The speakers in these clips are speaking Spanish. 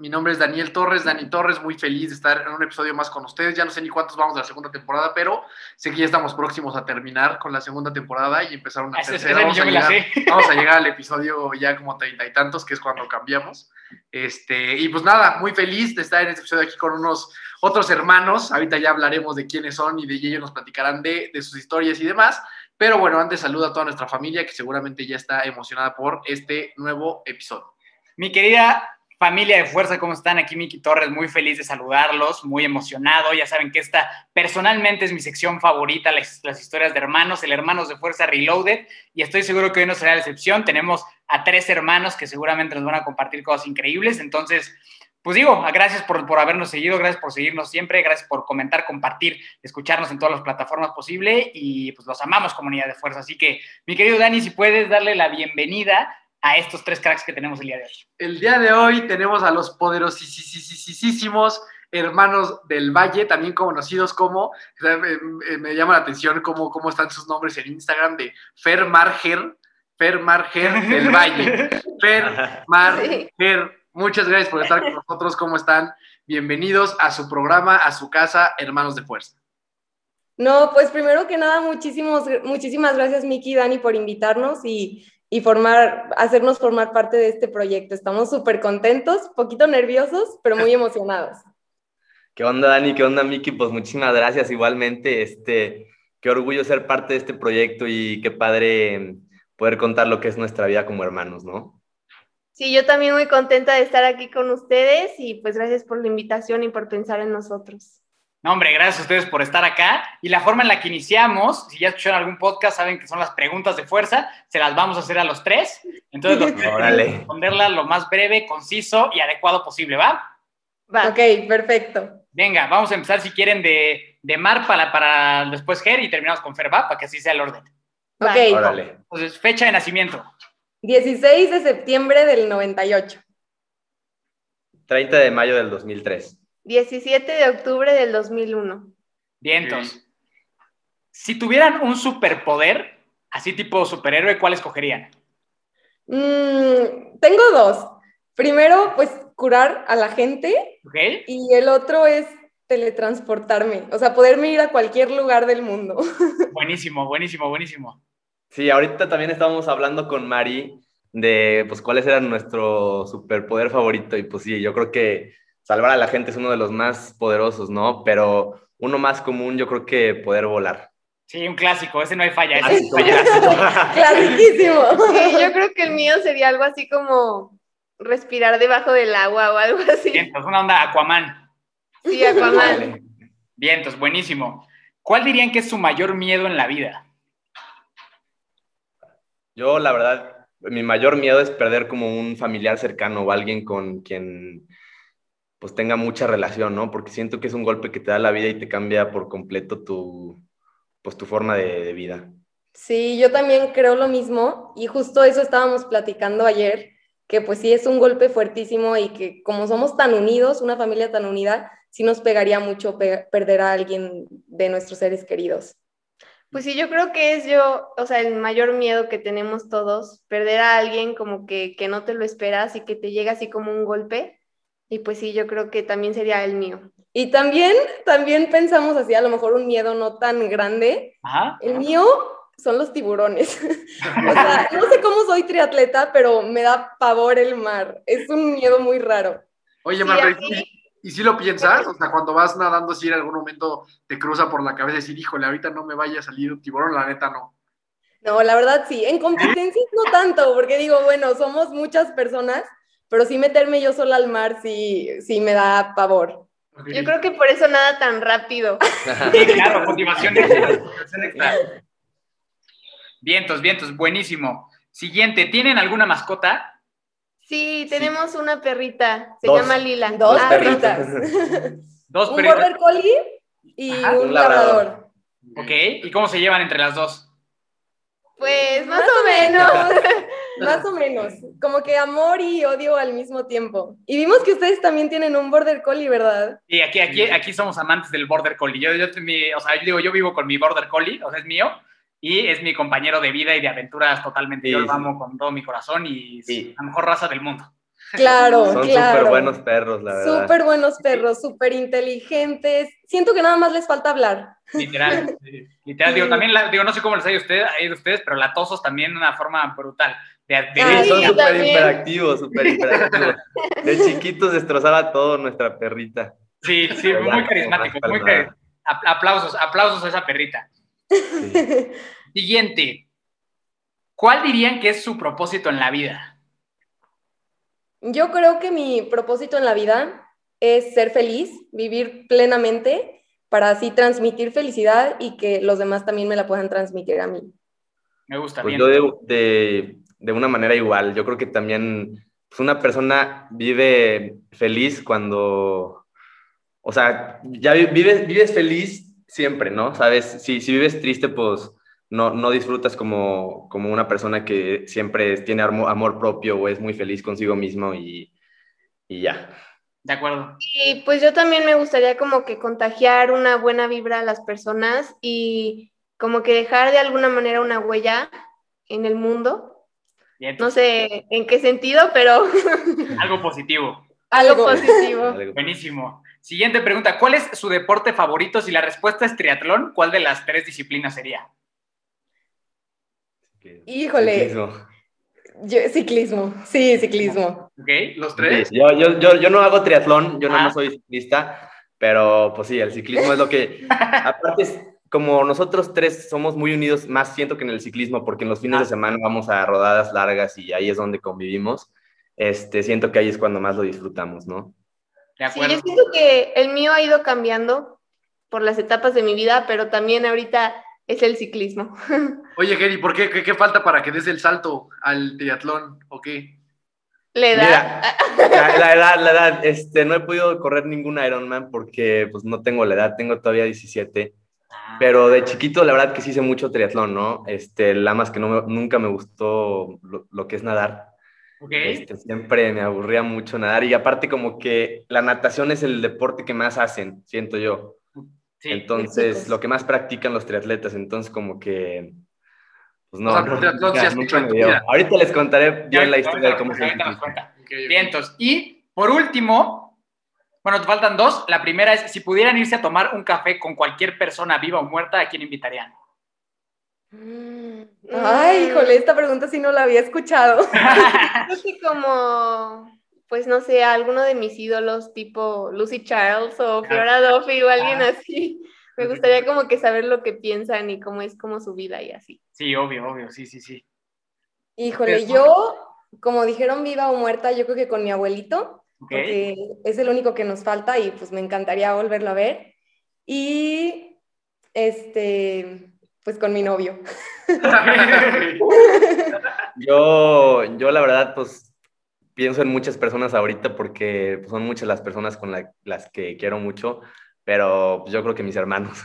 Mi nombre es Daniel Torres, Dani Torres, muy feliz de estar en un episodio más con ustedes. Ya no sé ni cuántos vamos de la segunda temporada, pero sé que ya estamos próximos a terminar con la segunda temporada y empezar una Ese- tercera. ese ni Vamos a, llegar, vamos a llegar al episodio ya como treinta y tantos, que es cuando cambiamos. Este, y pues nada, muy feliz de estar en este episodio aquí con unos otros hermanos. Ahorita ya hablaremos de quiénes son y de ellos nos platicarán de, de sus historias y demás. Pero bueno, antes saludo a toda nuestra familia que seguramente ya está emocionada por este nuevo episodio. Mi querida familia de fuerza, ¿cómo están? Aquí Miki Torres, muy feliz de saludarlos, muy emocionado. Ya saben que esta personalmente es mi sección favorita, las, historias de hermanos, el Hermanos de Fuerza Reloaded, y estoy seguro que hoy no será la excepción. Tenemos a tres hermanos que seguramente nos van a compartir cosas increíbles. Entonces, pues digo, gracias por, por habernos seguido, gracias por seguirnos siempre, gracias por comentar, compartir, escucharnos en todas las plataformas posible y pues los amamos comunidad de fuerza. Así que, mi querido Dani, si puedes darle la bienvenida a estos tres cracks que tenemos el día de hoy. El día de hoy tenemos a los poderosísimos hermanos del Valle, también conocidos como, me, me llama la atención cómo, cómo están sus nombres en Instagram de Fer Marger, Fer Marger del Valle. Fer Marger, muchas gracias por estar con nosotros, ¿cómo están? Bienvenidos a su programa, a su casa, Hermanos de Fuerza. No, pues primero que nada, muchísimos, muchísimas gracias Miki y Dani por invitarnos y, y formar, hacernos formar parte de este proyecto. Estamos súper contentos, poquito nerviosos, pero muy emocionados. ¿Qué onda, Dani? ¿Qué onda, Miki? Pues muchísimas gracias igualmente. Este, qué orgullo ser parte de este proyecto y qué padre poder contar lo que es nuestra vida como hermanos, ¿no? Sí, yo también muy contenta de estar aquí con ustedes y pues gracias por la invitación y por pensar en nosotros. No, hombre, gracias a ustedes por estar acá. Y la forma en la que iniciamos, si ya escucharon algún podcast, saben que son las preguntas de fuerza, se las vamos a hacer a los tres. Entonces, los tres Órale. que responderla lo más breve, conciso y adecuado posible, ¿va? Va. Ok, perfecto. Venga, vamos a empezar si quieren de, de Mar para, para después Ger y terminamos con Fer, ¿va? Para que así sea el orden. Ok, Órale. Entonces, fecha de nacimiento. 16 de septiembre del 98. 30 de mayo del 2003. 17 de octubre del 2001. Vientos. Si tuvieran un superpoder, así tipo superhéroe, ¿cuál escogerían? Mm, tengo dos. Primero, pues curar a la gente ¿Ok? y el otro es teletransportarme, o sea, poderme ir a cualquier lugar del mundo. Buenísimo, buenísimo, buenísimo. Sí, ahorita también estábamos hablando con Mari de pues cuáles eran nuestro superpoder favorito y pues sí, yo creo que salvar a la gente es uno de los más poderosos, ¿no? Pero uno más común yo creo que poder volar. Sí, un clásico, ese no hay falla. ese no hay falla. Clasiquísimo. Sí, yo creo que el mío sería algo así como respirar debajo del agua o algo así. Vientos, una onda Aquaman. Sí, Aquaman. Vale. Vientos, buenísimo. ¿Cuál dirían que es su mayor miedo en la vida? Yo, la verdad, mi mayor miedo es perder como un familiar cercano o alguien con quien pues tenga mucha relación, ¿no? Porque siento que es un golpe que te da la vida y te cambia por completo tu, pues, tu forma de, de vida. Sí, yo también creo lo mismo y justo eso estábamos platicando ayer, que pues sí es un golpe fuertísimo y que como somos tan unidos, una familia tan unida, sí nos pegaría mucho pe- perder a alguien de nuestros seres queridos. Pues sí, yo creo que es yo, o sea, el mayor miedo que tenemos todos, perder a alguien como que, que no te lo esperas y que te llega así como un golpe. Y pues sí, yo creo que también sería el mío. Y también, también pensamos así, a lo mejor un miedo no tan grande. Ajá. El mío son los tiburones. o sea, no sé cómo soy triatleta, pero me da pavor el mar. Es un miedo muy raro. Oye, Sí, Marta, ¿y- ¿y si lo piensas? O sea, cuando vas nadando, si en algún momento te cruza por la cabeza decir, híjole, ahorita no me vaya a salir un tiburón, la neta no. No, la verdad sí. En competencias no tanto, porque digo, bueno, somos muchas personas, pero sí meterme yo sola al mar sí, sí me da pavor. Yo creo que por eso nada tan rápido. Sí, claro, motivación extra, motivación extra. Vientos, vientos, buenísimo. Siguiente, ¿tienen alguna mascota? Sí, tenemos una perrita, se Dos. llama Lila. Dos Ah, perritas. Dos un border collie y Ajá, un un labrador. labrador. Ok, ¿y cómo se llevan entre las dos? Pues más, Más o Bueno, Más o menos, como que amor y odio al mismo tiempo. Y vimos que ustedes también tienen un border collie, ¿verdad? Y aquí, aquí, aquí somos amantes del Border Collie. Yo, yo, mi- o sea, yo digo, yo vivo con mi Border Collie, o sea, es mío, y es mi compañero de vida y de aventuras totalmente. yo Sí, lo sí. amo con todo mi corazón y es Sí. la mejor raza del mundo. Claro, Son claro. súper buenos perros, la verdad. Súper buenos perros, súper inteligentes. Siento que nada más les falta hablar. Literal. sí. Literal, digo, también, la- digo, no sé cómo les ha ido a ustedes, a ustedes pero latosos también de una forma brutal. De, de- Sí, Ay, son sí, súper hiperactivos, súper hiperactivos. De chiquitos destrozaba todo nuestra perrita. sí, sí, Pero muy carismático. Muy para cari- ap- aplausos, aplausos a esa perrita. Sí. Siguiente. ¿Cuál dirían que es su propósito en la vida? Yo creo que mi propósito en la vida es ser feliz, vivir plenamente, para así transmitir felicidad y que los demás también me la puedan transmitir a mí. Me gusta Pues bien. yo de, de, de una manera igual, yo creo que también pues una persona vive feliz cuando, o sea, ya vi- vives, vives feliz siempre, ¿no? Sabes, si, si vives triste, pues no, no disfrutas como, como una persona que siempre tiene amor propio o es muy feliz consigo mismo y, y ya. De acuerdo. Y pues yo también me gustaría como que contagiar una buena vibra a las personas y como que dejar de alguna manera una huella en el mundo. No sé en qué sentido, pero Algo positivo. algo positivo. Buenísimo. Siguiente pregunta. ¿Cuál es su deporte favorito? Si la respuesta es triatlón, ¿cuál de las tres disciplinas sería? Híjole. Ciclismo. Yo- ciclismo, sí, ciclismo. ¿Ok? ¿Los Sí, tres? yo, yo, yo, yo no hago triatlón, yo Ah. nada más soy ciclista, pero pues sí, el ciclismo es lo que... Aparte, es- como nosotros tres somos muy unidos, más siento que en el ciclismo, porque en los fines Ah. de semana vamos a rodadas largas y ahí es donde convivimos. Este, siento que ahí es cuando más lo disfrutamos, ¿no? De Sí, acuerdo. yo siento que el mío ha ido cambiando por las etapas de mi vida, pero también ahorita es el ciclismo. Oye, Gary, ¿por qué, qué, qué falta para que des el salto al triatlón? ¿O qué? La edad. Mira, la, la edad, la edad, este, no he podido correr ningún Ironman porque pues no tengo la edad, tengo todavía 17. Pero de chiquito, la verdad que sí hice mucho triatlón, ¿no? Este, la más que no me- nunca me gustó lo, lo que es nadar. Ok. Este, siempre me aburría mucho nadar y aparte como que la natación es el deporte que más hacen, siento yo. Sí. Entonces, lo que más practican los triatletas, entonces como que... Pues no, O sea, no, nunca- nunca me dio. Ahorita les contaré Ya bien la ahorita historia de cómo se ok. Vientos. Y por último, bueno, te faltan dos. La primera es, si pudieran irse a tomar un café con cualquier persona viva o muerta, ¿a quién invitarían? Mm. Ay, híjole, esta pregunta sí no la había escuchado. Creo que como, pues no sé, alguno de mis ídolos tipo Lucy Charles o Flora Duffy o alguien Ah. así. Me gustaría como que saber lo que piensan y cómo es como su vida y así. Sí, obvio, obvio, sí, sí, sí. Híjole, yo, como dijeron viva o muerta, yo creo que con mi abuelito, Porque es el único que nos falta y pues me encantaría volverlo a ver. Y este, pues con mi novio. Yo, yo la verdad, pues pienso en muchas personas ahorita porque son muchas las personas con la- las que quiero mucho, pero yo creo que mis hermanos.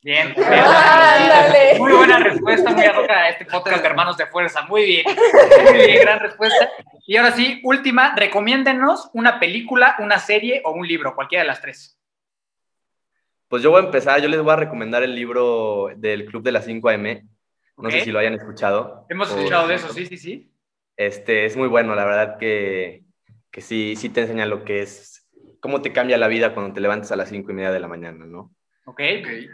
Bien. Ándale. Muy buena respuesta, muy ad a este podcast de Hermanos de Fuerza. Muy bien. Muy bien, gran respuesta. Y ahora sí, última, recomiéndenos una película, una serie o un libro, cualquiera de las tres. Pues yo voy a empezar, yo les voy a recomendar el libro del Club de las 5 AM. No sé si lo hayan escuchado. Hemos escuchado de eso, sí, sí, sí. Este, es muy bueno, la verdad que, que sí, sí te enseña lo que es, cómo te cambia la vida cuando te levantas a las 5 y media de la mañana, ¿no? Ok,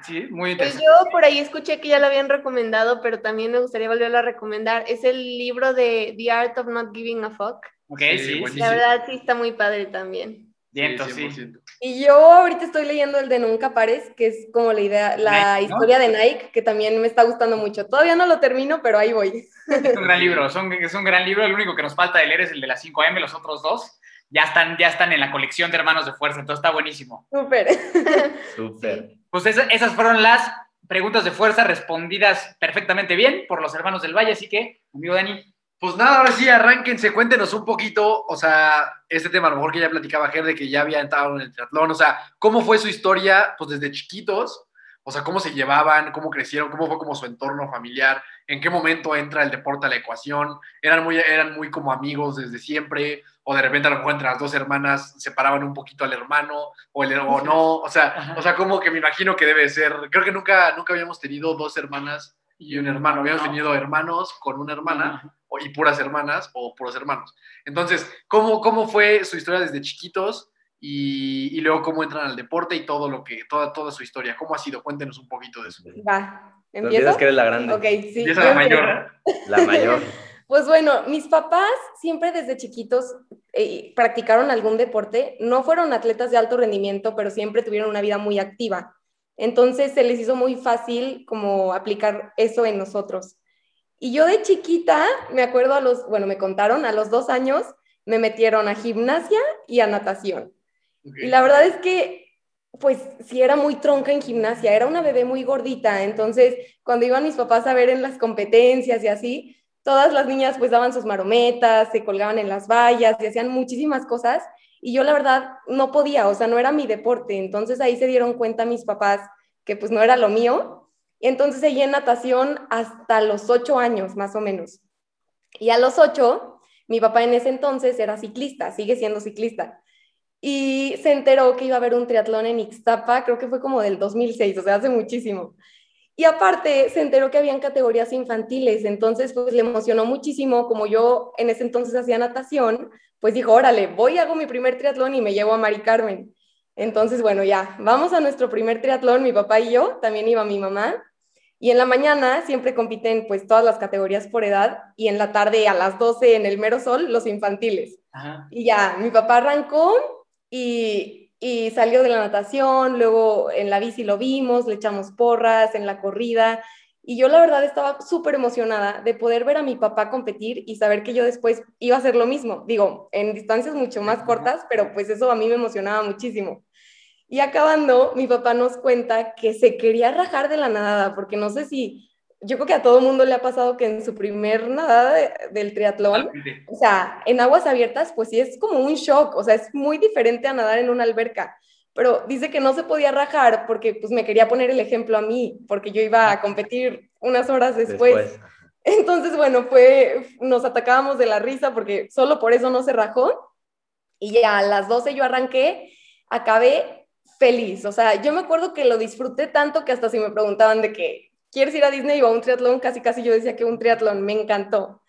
sí, muy Pues interesante. yo por ahí escuché que ya lo habían recomendado, pero también me gustaría volverlo a recomendar. Es el libro de The Art of Not Giving a Fuck. Ok, Sí, sí, buenísimo. sí. La verdad sí está muy padre también. Bien, entonces sí. 100%. Y yo ahorita estoy leyendo el de Nunca Pares, que es como la idea, la Nike, ¿no? historia de Nike, que también me está gustando mucho. Todavía no lo termino, pero ahí voy. Es un gran libro, son- es un gran libro. El único que nos falta de leer es el de las 5M, los otros dos ya están, ya están en la colección de Hermanos de Fuerza, entonces está buenísimo. Súper. Súper. Pues esa- esas fueron las preguntas de fuerza respondidas perfectamente bien por los hermanos del Valle, así que, amigo Dani, Pues nada, ahora sí, arránquense, cuéntenos un poquito, o sea, este tema a lo mejor que ya platicaba Ger de que ya había entrado en el triatlón, o sea, ¿cómo fue su historia, pues desde chiquitos? O sea, cómo se llevaban, cómo crecieron, cómo fue como su entorno familiar, en qué momento entra el deporte a la ecuación, eran muy, eran muy como amigos desde siempre, o de repente a lo mejor entre las dos hermanas separaban un poquito al hermano, o, el, o no, o sea, o sea, como que me imagino que debe ser, creo que nunca, nunca habíamos tenido dos hermanas y un hermano, habíamos tenido hermanos con una hermana, o- y puras hermanas, o puros hermanos. Entonces, ¿cómo, cómo fue su historia desde chiquitos? Y, y luego cómo entran al deporte y todo lo que, toda, toda su historia. ¿Cómo ha sido? Cuéntenos un poquito de eso. Va, ¿empiezo? que eres la grande, Ok, sí. Empieza la mayor. la mayor. Pues bueno, mis papás siempre desde chiquitos eh, practicaron algún deporte. No fueron atletas de alto rendimiento, pero siempre tuvieron una vida muy activa. Entonces se les hizo muy fácil como aplicar eso en nosotros. Y yo de chiquita, me acuerdo a los, bueno, me contaron, a los dos años me metieron a gimnasia y a natación. Y la verdad es que, pues sí era muy tronca en gimnasia, era una bebé muy gordita, entonces cuando iban mis papás a ver en las competencias y así, todas las niñas pues daban sus marometas, se colgaban en las vallas y hacían muchísimas cosas y yo la verdad no podía, o sea, no era mi deporte, entonces ahí se dieron cuenta mis papás que pues no era lo mío y entonces seguí en natación hasta los ocho años más o menos. Y a los ocho, mi papá en ese entonces era ciclista, sigue siendo ciclista y se enteró que iba a haber un triatlón en Ixtapa, creo que fue como del 2006, o sea, hace muchísimo. Y aparte se enteró que habían categorías infantiles, entonces pues le emocionó muchísimo, como yo en ese entonces hacía natación, pues dijo, órale, voy, hago mi primer triatlón y me llevo a Mari Carmen. Entonces, bueno, ya, vamos a nuestro primer triatlón, mi papá y yo, también iba mi mamá, y en la mañana siempre compiten pues todas las categorías por edad, y en la tarde a las 12 en el mero sol, los infantiles. Ajá. Y ya, mi papá arrancó y, y salió de la natación, luego en la bici lo vimos, le echamos porras, en la corrida, y yo la verdad estaba súper emocionada de poder ver a mi papá competir y saber que yo después iba a hacer lo mismo. Digo, en distancias mucho más cortas, pero pues eso a mí me emocionaba muchísimo. Y acabando, mi papá nos cuenta que se quería rajar de la nadada, porque no sé si, yo creo que a todo mundo le ha pasado que en su primer nadada de- del triatlón, o sea, en aguas abiertas, pues sí es como un shock, o sea, es muy diferente a nadar en una alberca. Pero dice que no se podía rajar porque pues me quería poner el ejemplo a mí, porque yo iba a competir unas horas después. Después. Entonces, bueno, fue, nos atacábamos de la risa porque solo por eso no se rajó. Y ya a las 12 yo arranqué, acabé feliz. O sea, yo me acuerdo que lo disfruté tanto que hasta si me preguntaban de que, ¿quieres ir a Disney o a un triatlón? Casi, casi yo decía que un triatlón, me encantó.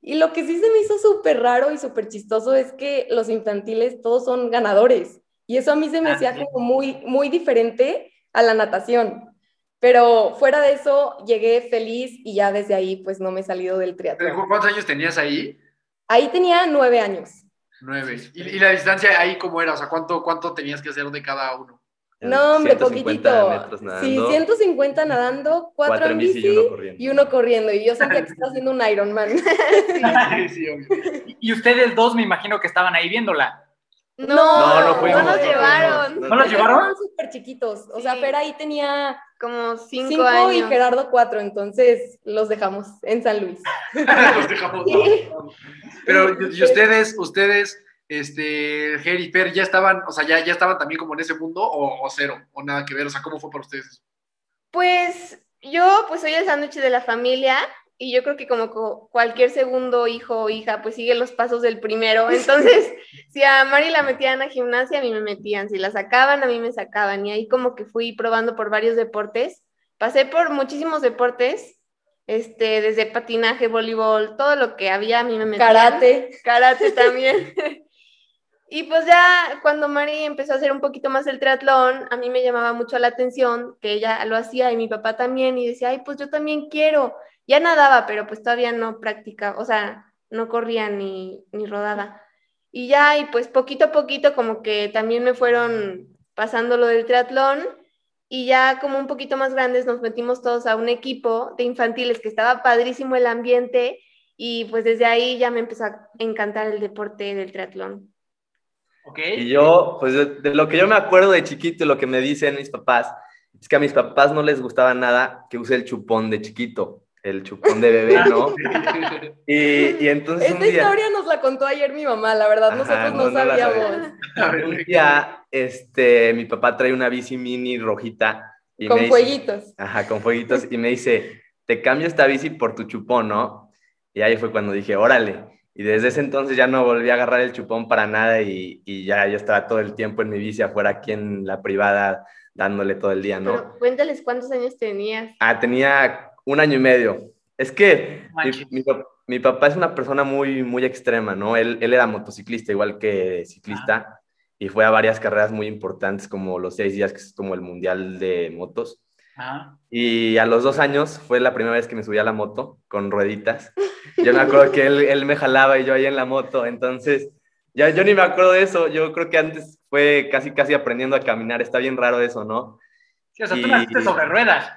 Y lo que sí se me hizo súper raro y súper chistoso es que los infantiles todos son ganadores. Y eso a mí se me Ah, hacía sí. como muy, muy diferente a la natación. Pero fuera de eso, llegué feliz y ya desde ahí pues no me he salido del triatlón. ¿Cuántos años tenías ahí? Ahí tenía nueve años. Nueve. ¿Y, y la distancia ahí cómo era? O sea, ¿cuánto, ¿cuánto tenías que hacer de cada uno? No, hombre, 150 poquitito. metros Sí, nadando, 150 nadando, cuatro, cuatro en bici y uno corriendo. y uno corriendo. Y yo sentía que estaba haciendo un Ironman. Sí, sí, obvio. Y- ustedes dos me imagino que estaban ahí viéndola. No, No, no no, fuimos, nos no llevaron. fuimos. ¿No los llevaron? Estaban súper chiquitos. O sea, Sí. pero ahí tenía Como cinco, cinco, años. y Gerardo cuatro. Entonces los dejamos en San Luis. Los dejamos. Sí. Pero, ¿y y ustedes, ustedes, este, Ger y Fer, ya estaban, o sea, ya, ya estaban también como en ese mundo o, o cero? ¿O nada que ver? O sea, ¿cómo fue para ustedes eso? Pues yo pues soy el sándwich de la familia y yo creo que como co- cualquier segundo hijo o hija pues sigue los pasos del primero. Entonces, si a Mari la metían a gimnasia, a mí me metían. Si la sacaban, a mí me sacaban. Y ahí como que fui probando por varios deportes. Pasé por muchísimos deportes, este, desde patinaje, voleibol, todo lo que había a mí me metían. Karate. karate también. Y pues ya cuando Mari empezó a hacer un poquito más el triatlón, a mí me llamaba mucho la atención que ella lo hacía y mi papá también y decía, ay, pues yo también quiero. Ya nadaba, pero pues todavía no practicaba, o sea, no corría ni, ni rodaba. Y ya, y pues poquito a poquito como que también me fueron pasando lo del triatlón y ya como un poquito más grandes nos metimos todos a un equipo de infantiles que estaba padrísimo el ambiente y pues desde ahí ya me empezó a encantar el deporte del triatlón. ¿Ok? Y yo, pues de, de lo que yo me acuerdo de chiquito y lo que me dicen mis papás, es que a mis papás no les gustaba nada que use el chupón de chiquito, el chupón de bebé, ¿no? Y, y entonces un Esta día, historia nos la contó ayer mi mamá, la verdad, Ajá, nosotros no, sabíamos. Un día, este, mi papá trae una bici mini rojita Y me Con dice- fueguitos. Ajá, con fueguitos. Y me dice, te cambio esta bici por tu chupón, ¿no? Y ahí fue cuando dije, órale. Y desde ese entonces ya no volví a agarrar el chupón para nada y, y ya yo estaba todo el tiempo en mi bici afuera aquí en la privada dándole todo el día, ¿no? Pero cuéntales cuántos años tenías. Ah, tenía un año y medio. Es que mi, mi pa- mi papá es una persona muy, muy extrema, ¿no? Él, él era motociclista igual que ciclista y fue a varias carreras muy importantes como los seis días, que es como el mundial de motos. Y a los dos años fue la primera vez que me subí a la moto con rueditas. Yo me acuerdo que él, él me jalaba y yo ahí en la moto. Entonces, ya yo ni me acuerdo de eso. Yo creo que antes fue casi, casi aprendiendo a caminar. Está bien raro eso, ¿no? Sí, o sea, tú naciste sobre ruedas.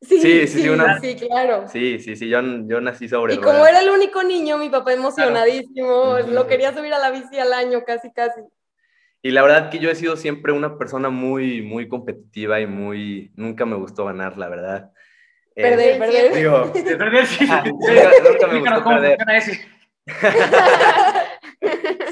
Sí, Sí, sí, sí, sí, sí, una- claro. Sí, sí, sí. Yo, yo nací sobre Y como era el único niño, mi papá emocionadísimo, lo quería subir a la bici al año, casi, casi. Y la verdad que yo he sido siempre una persona muy, muy competitiva y muy... Nunca me gustó ganar, la verdad. Eh, Perder, perder. Digo, De perder, sí. Ah, Sí. nunca- nunca me gustó cómo perder. ese.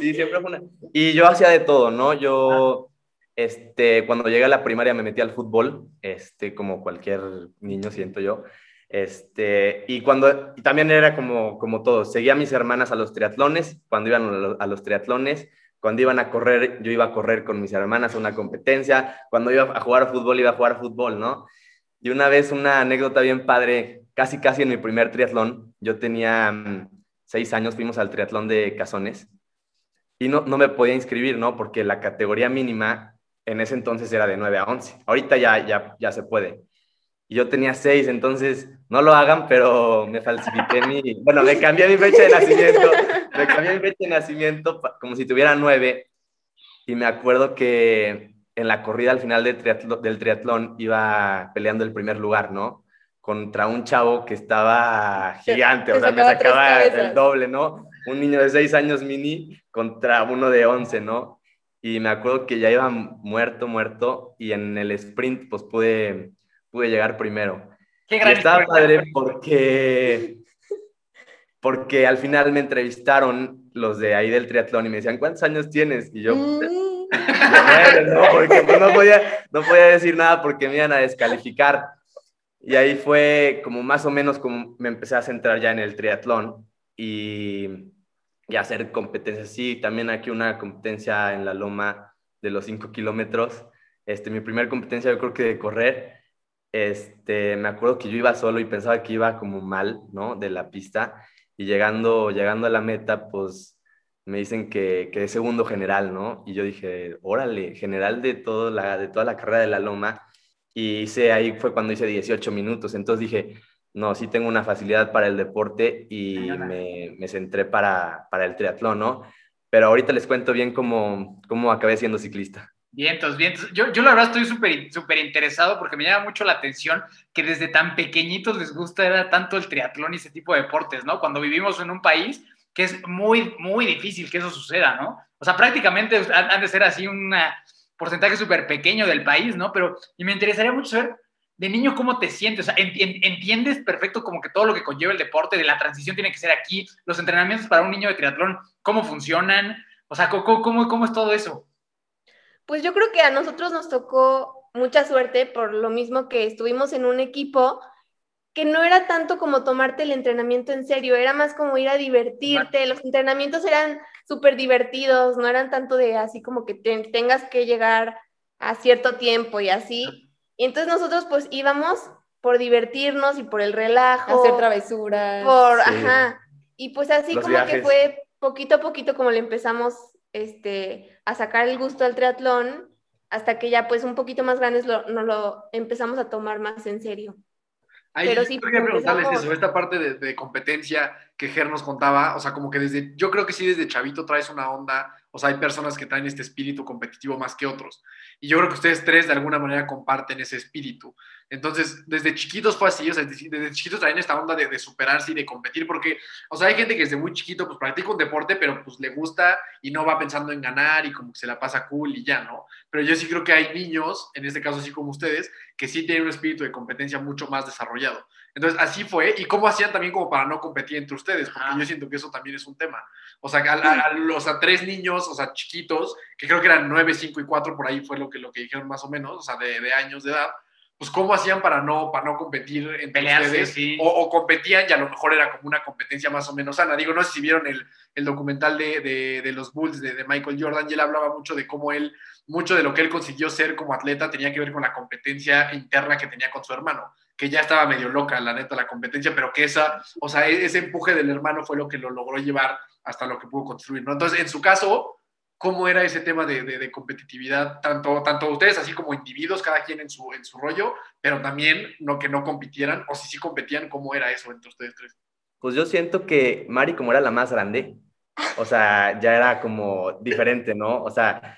Sí, siempre fue una... Y yo hacía de todo, ¿no? Yo, este, cuando llegué a la primaria me metí al fútbol, este, como cualquier niño, siento yo. Este, y cuando, y también era como, como todo, seguía a mis hermanas a los triatlones, cuando iban a los, a los triatlones, cuando iban a correr, yo iba a correr con mis hermanas a una competencia, cuando iba a jugar fútbol, iba a jugar fútbol, ¿no? Y una vez una anécdota bien padre, casi casi en mi primer triatlón, yo tenía mm, seis años, fuimos al triatlón de Cazones, y no, no me podía inscribir, ¿no? Porque la categoría mínima en ese entonces era de 9 a 11. Ahorita ya, ya, ya se puede. Y yo tenía 6, entonces no lo hagan, pero me falsifiqué mi... Bueno, me cambié mi fecha de nacimiento. Me cambié mi fecha de nacimiento como si tuviera 9. Y me acuerdo que en la corrida al final del, triatlón iba peleando el primer lugar, ¿no? Contra un chavo que estaba gigante, te o sea, me sacaba el doble, ¿no? Un niño de 6 años mini contra uno de 11, ¿no? Y me acuerdo que ya iba muerto, muerto, y en el sprint, pues pude, pude llegar primero. Qué Y gran estaba historia. padre porque, porque al final me entrevistaron los de ahí del triatlón y me decían, ¿cuántos años tienes? Y yo, Mm, "De nueve", ¿no? Porque pues, no, podía, no podía decir nada porque me iban a descalificar. Y ahí fue como más o menos como me empecé a centrar ya en el triatlón y, y a hacer competencias. Sí, también aquí una competencia en la loma de los 5 kilómetros. Este, mi primera competencia yo creo que de correr, este, me acuerdo que yo iba solo y pensaba que iba como mal, ¿no? De la pista. Y llegando, llegando a la meta, pues me dicen que, que es segundo general, ¿no? Y yo dije, órale, general de, todo la, de toda la carrera de la loma. Y hice, ahí fue cuando hice 18 minutos. Entonces dije, no, sí tengo una facilidad para el deporte y me, me centré para, para el triatlón, ¿no? Pero ahorita les cuento bien cómo, cómo acabé siendo ciclista. Vientos, vientos. Yo, yo la verdad estoy súper súper interesado porque me llama mucho la atención que desde tan pequeñitos les gusta tanto el triatlón y ese tipo de deportes, ¿no? Cuando vivimos en un país que es muy, muy difícil que eso suceda, ¿no? O sea, prácticamente han, de ser así un porcentaje súper pequeño del país, ¿no? Pero, y me interesaría mucho saber de niño cómo te sientes, o sea, en- en- entiendes perfecto como que todo lo que conlleva el deporte, de la transición tiene que ser aquí, los entrenamientos para un niño de triatlón, cómo funcionan, o sea, ¿cómo, cómo, cómo es todo eso? Pues yo creo que a nosotros nos tocó mucha suerte por lo mismo que estuvimos en un equipo que no era tanto como tomarte el entrenamiento en serio, era más como ir a divertirte, los entrenamientos eran súper divertidos, no eran tanto de así como que te- tengas que llegar a cierto tiempo y así. Y entonces nosotros pues íbamos por divertirnos y por el relajo, hacer travesuras. por, Sí. ajá. Y pues así Los como que fue poquito a poquito como le empezamos este, a sacar el gusto al triatlón, hasta que ya pues un poquito más grandes lo, nos lo empezamos a tomar más en serio. Ahí Pero sí, quería preguntarles empezamos- eso, esta parte de, de competencia que Ger nos contaba, o sea, como que desde, yo creo que sí desde chavito traes una onda, o sea, hay personas que traen este espíritu competitivo más que otros. Y yo creo que ustedes tres de alguna manera comparten ese espíritu. Entonces, desde chiquitos fue así, o sea, desde, chiquitos traen esta onda de, de superarse y de competir, porque, o sea, hay gente que desde muy chiquito pues practica un deporte, pero pues le gusta y no va pensando en ganar y como que se la pasa cool y ya, ¿no? Pero yo sí creo que hay niños, en este caso así como ustedes, que sí tienen un espíritu de competencia mucho más desarrollado. Entonces, así fue. ¿Y cómo hacían también como para no competir entre ustedes? Porque Ajá. yo siento que eso también es un tema. O sea, a, a- los a tres niños, o sea, chiquitos, que creo que eran nueve, cinco y cuatro, por ahí fue lo que, lo que dijeron más o menos, o sea, de, de años de edad, pues cómo hacían para no, para no competir entre Pelearse, ustedes, sí. o, o competían y a lo mejor era como una competencia más o menos sana. Digo, no sé si vieron el, el documental de, de- de los Bulls de, de Michael Jordan y él hablaba mucho de cómo él, mucho de lo que él consiguió ser como atleta tenía que ver con la competencia interna que tenía con su hermano, que ya estaba medio loca, la neta, la competencia, pero que esa, o sea, e- ese empuje del hermano fue lo que lo logró llevar hasta lo que pudo construir, ¿no? Entonces, en su caso, ¿cómo era ese tema de, de- de competitividad? Tanto, tanto ustedes así como individuos, cada quien en su, en su rollo, pero también no que no compitieran, o si sí competían, ¿cómo era eso entre ustedes tres? Pues yo siento que Mari, como era la más grande, o sea, ya era como diferente, ¿no? O sea,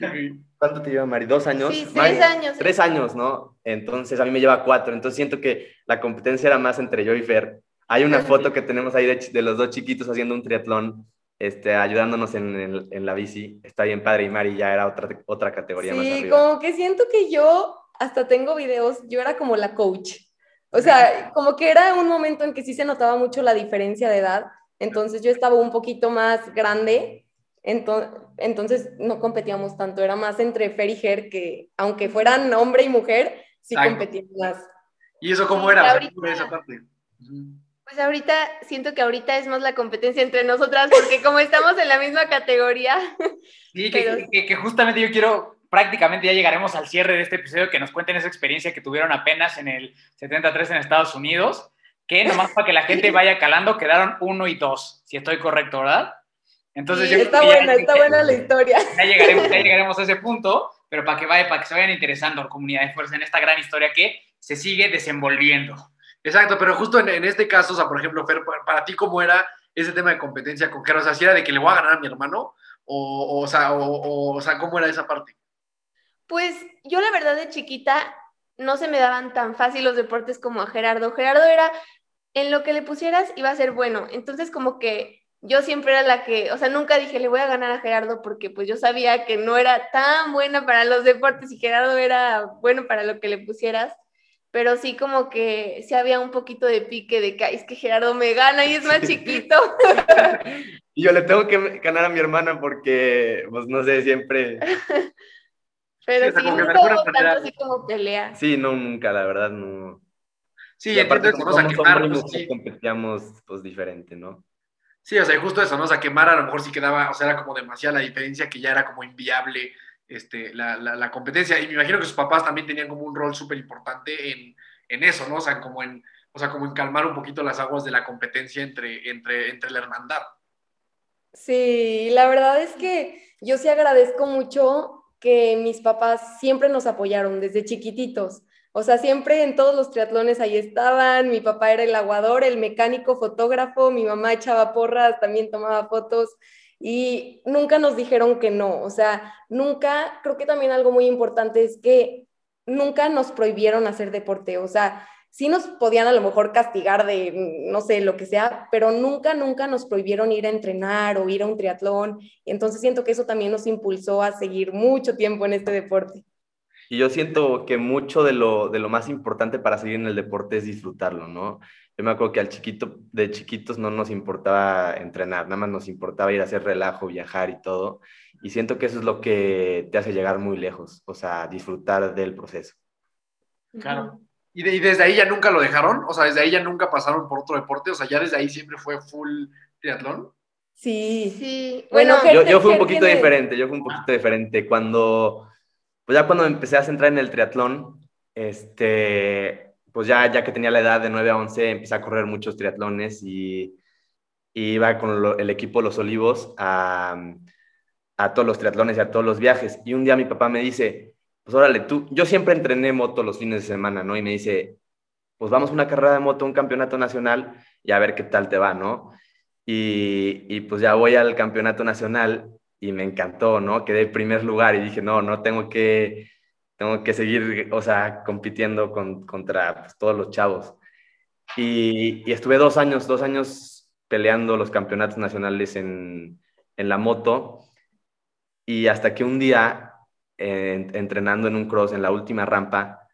¿cuánto te lleva Mari? ¿Dos años? Sí, Mari, tres años. Tres años, ¿no? Entonces a mí me lleva cuatro. Entonces siento que la competencia era más entre yo y Fer. Hay una foto que tenemos ahí de, de los dos chiquitos haciendo un triatlón, este, ayudándonos en, en- en la bici. Está bien padre y Mari ya era otra, otra categoría más Sí, arriba. como que siento que yo hasta tengo videos, yo era como la coach. O sea, como que era un momento en que sí se notaba mucho la diferencia de edad. Entonces yo estaba un poquito más grande, ento- entonces no competíamos tanto, era más entre Fer y Ger, que aunque fueran hombre y mujer, sí competían más. ¿Y eso cómo era? O sea, ahorita- ¿cómo era esa parte? Pues ahorita siento que ahorita es más la competencia entre nosotras porque como estamos en la misma categoría, Sí, que, Pero- que- que justamente yo quiero, prácticamente ya llegaremos al cierre de este episodio, que nos cuenten esa experiencia que tuvieron apenas en el 73 en Estados Unidos, que nomás para que la gente vaya calando, quedaron uno y dos, si estoy correcto, ¿verdad? Entonces Sí, yo creo Está buena, está buena la historia. ya llegaremos, ya llegaremos a ese punto, pero para que, vaya, para que se vayan interesando, comunidad de fuerza, en esta gran historia que se sigue desenvolviendo. Exacto, pero justo en, en este caso, o sea, por ejemplo, Fer, para, ti, ¿cómo era ese tema de competencia con Ger? O sea, si era de que le voy a ganar a mi hermano, o, o, sea, o sea, ¿cómo era esa parte? pues yo la verdad de chiquita no se me daban tan fácil los deportes como a Gerardo. Gerardo era, en lo que le pusieras iba a ser bueno. Entonces como que yo siempre era la que, o sea, nunca dije le voy a ganar a Gerardo porque pues yo sabía que no era tan buena para los deportes y Gerardo era bueno para lo que le pusieras. Pero sí como que sí había un poquito de pique de que "Ay, es que Gerardo me gana y es más chiquito. Y yo le tengo que ganar a mi hermana porque, pues no sé, siempre... Pero Sí, o sea, sí, nunca alguna hubo manera- tanto así como pelea. Sí, no, nunca, la verdad, no. Sí, Y aparte, entiendo eso, como ¿no? O sea, somos quemar, hombres, pues, no sí. competíamos, pues, diferente, ¿no? Sí, o sea, justo eso, ¿no? O sea, quemar a lo mejor sí quedaba, o sea, era como demasiada la diferencia que ya era como inviable este, la, la, competencia. Y me imagino que sus papás también tenían como un rol súper importante en, en eso, ¿no? O sea, como en, o sea, como calmar un poquito las aguas de la competencia entre, entre, entre la hermandad. Sí, la verdad es que yo sí agradezco mucho que mis papás siempre nos apoyaron desde chiquititos. O sea, siempre en todos los triatlones ahí estaban. Mi papá era el aguador, el mecánico, fotógrafo, mi mamá echaba porras, también tomaba fotos y nunca nos dijeron que no. O sea, nunca, creo que también algo muy importante es que nunca nos prohibieron hacer deporte. O sea, sí nos podían a lo mejor castigar de, no sé, lo que sea, pero nunca, nunca nos prohibieron ir a entrenar o ir a un triatlón. Entonces siento que eso también nos impulsó a seguir mucho tiempo en este deporte. Y yo siento que mucho de lo, de lo más importante para seguir en el deporte es disfrutarlo, ¿no? Yo me acuerdo que al chiquito, de chiquitos no nos importaba entrenar, nada más nos importaba ir a hacer relajo, viajar y todo. Y siento que eso es lo que te hace llegar muy lejos, o sea, disfrutar del proceso. Claro. ¿Y, de- y desde ahí ya nunca lo dejaron? O sea, desde ahí ya nunca pasaron por otro deporte. O sea, ya desde ahí siempre fue full triatlón. Sí. Sí, Bueno, Yo, yo fui un poquito tiene- diferente, yo fui un poquito diferente. Cuando, pues ya cuando empecé a centrar en el triatlón, este, pues ya, ya que tenía la edad de 9 a 11, empecé a correr muchos triatlones y, y iba con lo- el equipo Los Olivos a, a todos los triatlones y a todos los viajes. Y un día mi papá me dice, pues órale, tú, yo siempre entrené moto los fines de semana, ¿no? Y me dice, pues vamos a una carrera de moto, un campeonato nacional y a ver qué tal te va, ¿no? Y, y pues ya voy al campeonato nacional y me encantó, ¿no? Quedé en primer lugar y dije, no, no tengo que, tengo que seguir, o sea, compitiendo con, contra pues, todos los chavos. Y, estuve dos años, dos años peleando los campeonatos nacionales en, en la moto y hasta que un día, entrenando en un cross en la última rampa,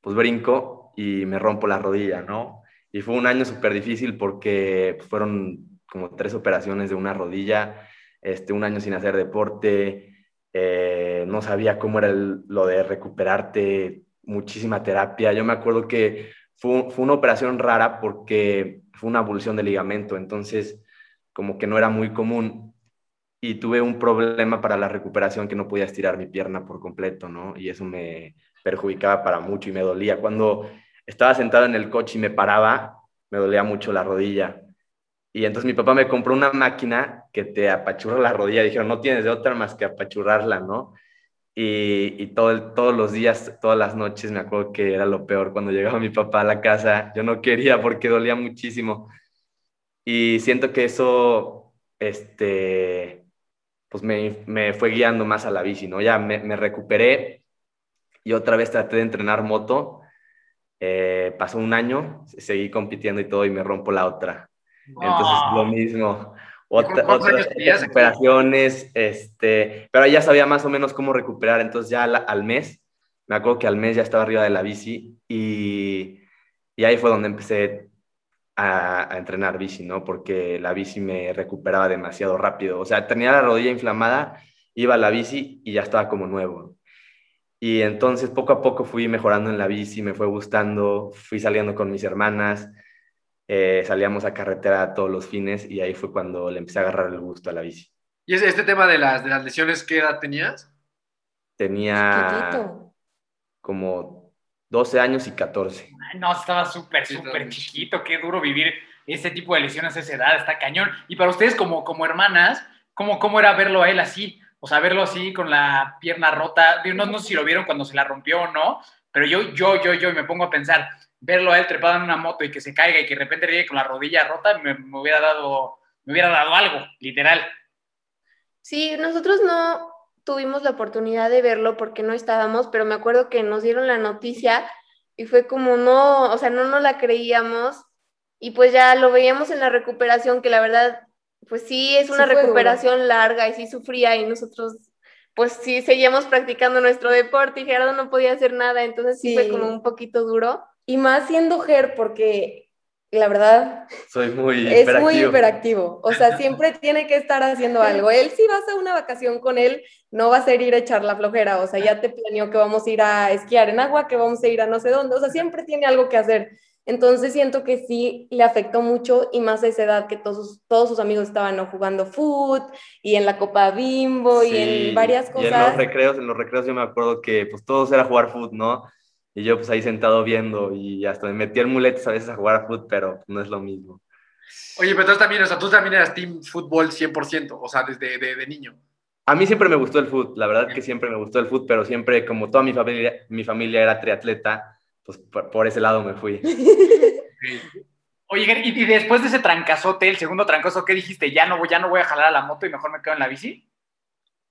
pues brinco y me rompo la rodilla, ¿no? Y fue un año súper difícil porque fueron como tres operaciones de una rodilla, este, un año sin hacer deporte, eh, no sabía cómo era lo de recuperarte muchísima terapia. Yo me acuerdo que fue, fue una operación rara porque fue una abulsión de ligamento, entonces como que no era muy común y tuve un problema para la recuperación que no podía estirar mi pierna por completo, ¿no? Y eso me perjudicaba para mucho y me dolía. Cuando estaba sentado en el coche y me paraba, me dolía mucho la rodilla. Y entonces mi papá me compró una máquina que te apachurra la rodilla. Dijeron, no tienes de otra más que apachurrarla, ¿no? Y, y todo todos los días, todas las noches, me acuerdo que era lo peor cuando llegaba mi papá a la casa. Yo no quería porque dolía muchísimo. Y siento que eso, este, pues me, me fue guiando más a la bici, ¿no? Ya me, recuperé y otra vez traté de entrenar moto. Eh, pasó un año, seguí compitiendo y todo y me rompo la otra. Entonces, Ah. lo mismo. Otra, ¿Cuántos otras recuperaciones, este, pero ya sabía más o menos cómo recuperar. Entonces, ya al, al mes, me acuerdo que al mes ya estaba arriba de la bici y, y ahí fue donde empecé a, a entrenar bici, ¿no? Porque la bici me recuperaba demasiado rápido. O sea, tenía la rodilla inflamada, iba a la bici y ya estaba como nuevo. Y entonces poco a poco fui mejorando en la bici, me fue gustando, fui saliendo con mis hermanas, eh, salíamos a carretera todos los fines y ahí fue cuando le empecé a agarrar el gusto a la bici. ¿Y ese- este tema de las, de las lesiones, qué edad tenías? Tenía como 12 años y 14. No, estaba súper, súper chiquito. Qué duro vivir este tipo de lesiones a esa edad. Está cañón. Y para ustedes, como, como hermanas, ¿cómo, ¿cómo era verlo a él así? O sea, verlo así con la pierna rota. No, no sé si lo vieron cuando se la rompió o no, pero yo, yo, yo, yo me pongo a pensar, verlo a él trepado en una moto y que se caiga y que de repente llegue con la rodilla rota, me, me hubiera dado, me hubiera dado algo, literal. Sí, nosotros no tuvimos la oportunidad de verlo porque no estábamos, pero me acuerdo que nos dieron la noticia y fue como no, o sea, no nos la creíamos y pues ya lo veíamos en la recuperación, que la verdad, pues sí, es Sí una fue duro. recuperación larga y sí sufría y nosotros, pues sí, seguíamos practicando nuestro deporte y Gerardo no podía hacer nada, entonces sí, fue Sí. como un poquito duro. Y más siendo Ger, porque la verdad Soy muy es hiperactivo. muy hiperactivo. O sea, siempre tiene que estar haciendo algo. Él, si vas a una vacación con él, no va a ser ir a echar la flojera. O sea, ya te planeó que vamos a ir a esquiar en agua, que vamos a ir a no sé dónde. O sea, siempre tiene algo que hacer. Entonces siento que sí le afectó mucho y más a esa edad que todos, sus- todos sus amigos estaban ¿no? jugando foot y en la Copa Bimbo y en varias Y en los cosas. recreos, en los recreos yo me acuerdo que pues todos era jugar fútbol, ¿no? Y yo pues ahí sentado viendo y hasta me metí en muletas a veces a jugar fútbol, pero no es lo mismo. Oye, pero entonces también, o sea, tú también eras team fútbol 100%, o sea, desde de, de niño. A mí siempre me gustó el fútbol, la verdad que siempre me gustó el fútbol, pero siempre como toda mi familia, mi familia era triatleta, pues por, por ese lado me fui. Oye, y, y después de ese trancazote, el segundo trancazo, ¿qué dijiste? ¿Ya no, voy- ¿Ya no voy a jalar a la moto y mejor me quedo en la bici?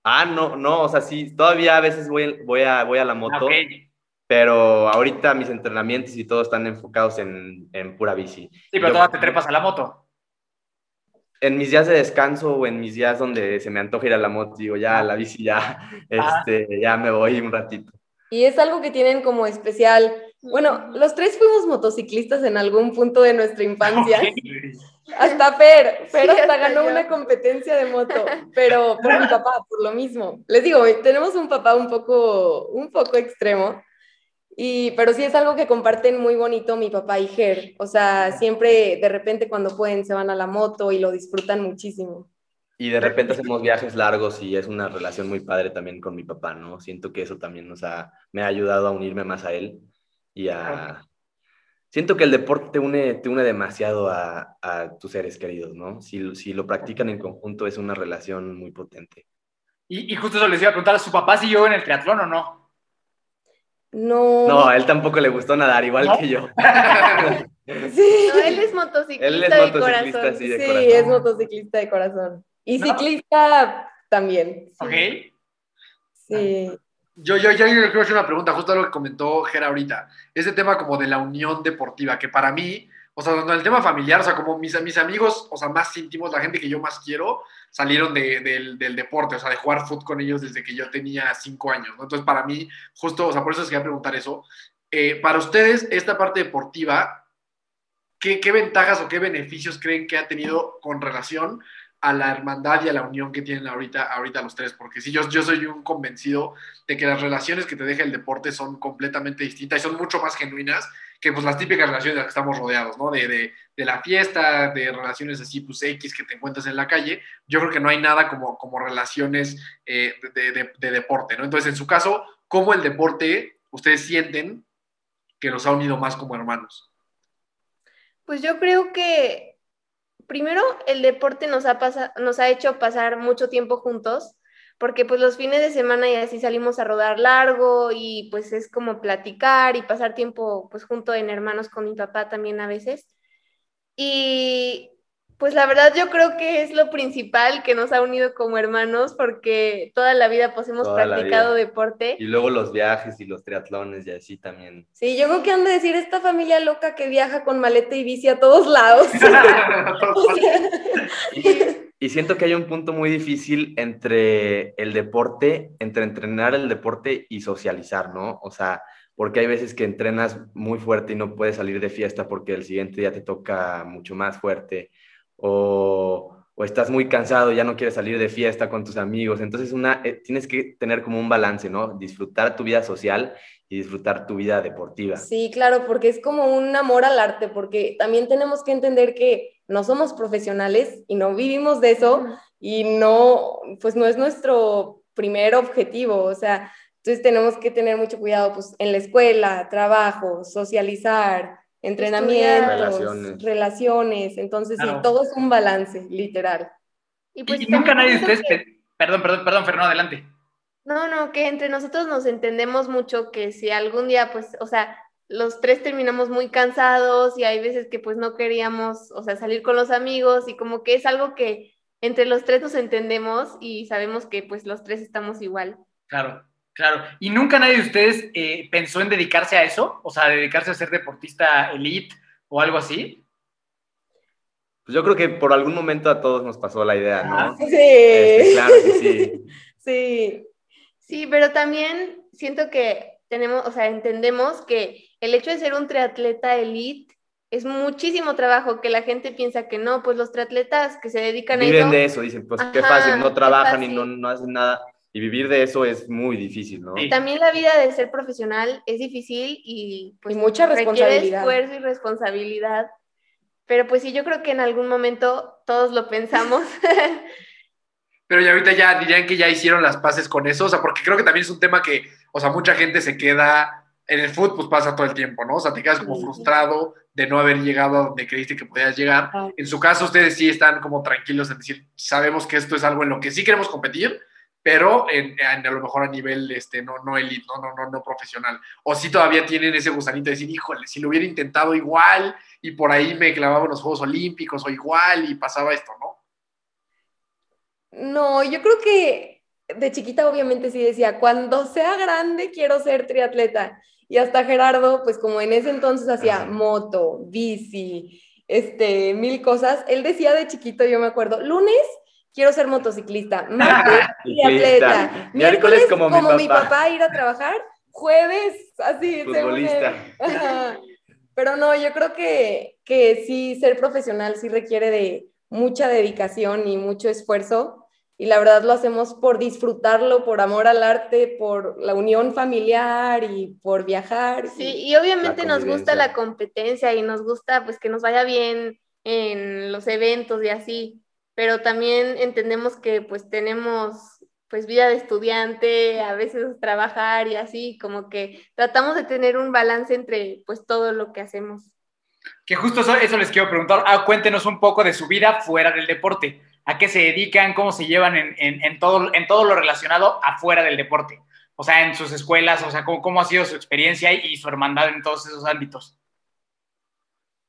Ah, no, no, o sea, sí, todavía a veces voy, voy, a, voy a la Ah, moto, ok. Pero ahorita mis entrenamientos y todo están enfocados en, en pura bici. Sí, pero Yo- todavía te trepas a la moto. en mis días de descanso o en mis días donde se me antoja ir a la moto, digo, ya, a la bici ya, este, ya me voy un ratito. Y es algo que tienen como especial. Bueno, los tres fuimos motociclistas en algún punto de nuestra infancia. Ok. Hasta Fer, Fer Sí, hasta hasta ganó yo. una competencia de moto, pero por mi papá, por lo mismo. Les digo, tenemos un papá un poco, un poco extremo, y, pero sí es algo que comparten muy bonito mi papá y Ger. O sea, siempre de repente cuando pueden se van a la moto y lo disfrutan muchísimo. Y de repente hacemos viajes largos y es una relación muy padre también con mi papá, ¿no? Siento que eso también nos ha, me ha ayudado a unirme más a él y a... Siento que el deporte te une, te une demasiado a, a tus seres queridos, ¿no? Si, si lo practican en conjunto es una relación muy potente. Y, y justo eso les iba a preguntar, ¿su papá siguió en el triatlón o no? No. No, a él tampoco le gustó nadar, igual ¿No? que yo. Sí, No, él es motociclista, Él es de corazón. sí, de sí, corazón. es motociclista de corazón. Y No. ciclista también. sí. ¿Ok? Sí. Yo, yo, yo, yo quiero hacer una pregunta, justo a lo que comentó Gera ahorita. Ese tema como de la unión deportiva, que para mí, o sea, en el tema familiar, o sea, como mis, mis amigos, o sea, más íntimos, la gente que yo más quiero, salieron de- del, del deporte, o sea, de jugar fútbol con ellos desde que yo tenía cinco años, ¿no? Entonces, para mí, justo, o sea, por eso les quería preguntar eso. Eh, para ustedes, esta parte deportiva, ¿qué, ¿qué ventajas o qué beneficios creen que ha tenido con relación a la hermandad y a la unión que tienen ahorita, ahorita los tres, porque sí, yo, yo soy un convencido de que las relaciones que te deja el deporte son completamente distintas y son mucho más genuinas que pues las típicas relaciones de las que estamos rodeados, ¿no? De, de, de, la fiesta, de relaciones así, pues X que te encuentras en la calle. Yo creo que no hay nada como, como relaciones eh, de, de, de, deporte, ¿no? Entonces, en su caso, ¿cómo el deporte ustedes sienten que los ha unido más como hermanos? Pues yo creo que primero el deporte nos ha, nos ha hecho pasar mucho tiempo juntos, porque pues los fines de semana y así salimos a rodar largo y pues es como platicar y pasar tiempo pues junto en hermanos con mi papá también a veces. Y pues la verdad yo creo que es lo principal que nos ha unido como hermanos porque toda la vida pues hemos toda practicado deporte. Y luego los viajes y los triatlones y así también. Sí, yo creo que han de decir esta familia loca que viaja con maleta y bici a todos lados. y, y siento que hay un punto muy difícil entre el deporte, entre entrenar el deporte y socializar, ¿no? O sea, porque hay veces que entrenas muy fuerte y no puedes salir de fiesta porque el siguiente día te toca mucho más fuerte o, o, estás muy cansado, ya no quieres salir de fiesta con tus amigos. Entonces una, eh, tienes que tener como un balance, ¿no? Disfrutar tu vida social y disfrutar tu vida deportiva. Sí, claro, porque es como un amor al arte, porque también tenemos que entender que no somos profesionales y no vivimos de eso y no, pues no es nuestro primer objetivo, o sea, entonces tenemos que tener mucho cuidado pues en la escuela, trabajo, socializar, entrenamientos, relaciones. relaciones. Entonces, claro. sí, todo es un balance, literal. Y, pues, y nunca nadie de ustedes, que... perdón, perdón, perdón, Fernando, adelante. No, no, que entre nosotros nos entendemos mucho que si algún día, pues, o sea, los tres terminamos muy cansados y hay veces que pues no queríamos, o sea, salir con los amigos y como que es algo que entre los tres nos entendemos y sabemos que pues los tres estamos igual. Claro. Claro, ¿y nunca nadie de ustedes eh, pensó en dedicarse a eso? O sea, dedicarse a ser deportista elite o algo así. Pues yo creo que por algún momento a todos nos pasó la idea, ¿no? Sí. Este, claro que sí. Sí. Sí, pero también siento que tenemos, o sea, entendemos que el hecho de ser un triatleta elite es muchísimo trabajo que la gente piensa que no, pues los triatletas que se dedican Viven a eso. Viven de eso, dicen, pues qué fácil, no trabajan y no, no hacen nada y vivir de eso es muy difícil, ¿no? Y también la vida de ser profesional es difícil y pues y mucha responsabilidad. requiere esfuerzo y responsabilidad. Pero pues sí, yo creo que en algún momento todos lo pensamos. Pero ya ahorita ya dirían que ya hicieron las paces con eso, o sea, porque creo que también es un tema que, o sea, mucha gente se queda en el fútbol, pues pasa todo el tiempo, ¿no? O sea, te quedas como frustrado de no haber llegado a donde creíste que podías llegar. En su caso, ustedes sí están como tranquilos en decir, sabemos que esto es algo en lo que sí queremos competir, pero en, en, a lo mejor a nivel este, no, no elite, no, no, no, no profesional. O si todavía tienen ese gusanito de decir, híjole, si lo hubiera intentado igual y por ahí me clavaba en los Juegos Olímpicos o igual y pasaba esto, ¿no? Yo creo que de chiquita obviamente sí decía, cuando sea grande quiero ser triatleta. Y hasta Gerardo, pues como en ese entonces hacía moto, bici, este, mil cosas, él decía de chiquito, yo me acuerdo, lunes quiero ser motociclista, martes triatleta, miércoles como, como mi, papá. mi, papá. ir a trabajar, jueves así. Futbolista. Pero no, yo creo que, que sí, ser profesional sí requiere de mucha dedicación y mucho esfuerzo. Y la verdad lo hacemos por disfrutarlo, por amor al arte, por la unión familiar y por viajar. Sí, y obviamente nos gusta la competencia y nos gusta pues que nos vaya bien en los eventos y así pero también entendemos que pues tenemos pues vida de estudiante, a veces trabajar y así, como que tratamos de tener un balance entre pues todo lo que hacemos. Que justo eso, eso les quiero preguntar, ah, cuéntenos un poco de su vida fuera del deporte, a qué se dedican, cómo se llevan en, en, en, todo, en todo lo relacionado afuera del deporte, o sea, en sus escuelas, o sea, cómo, cómo ha sido su experiencia y su hermandad en todos esos ámbitos.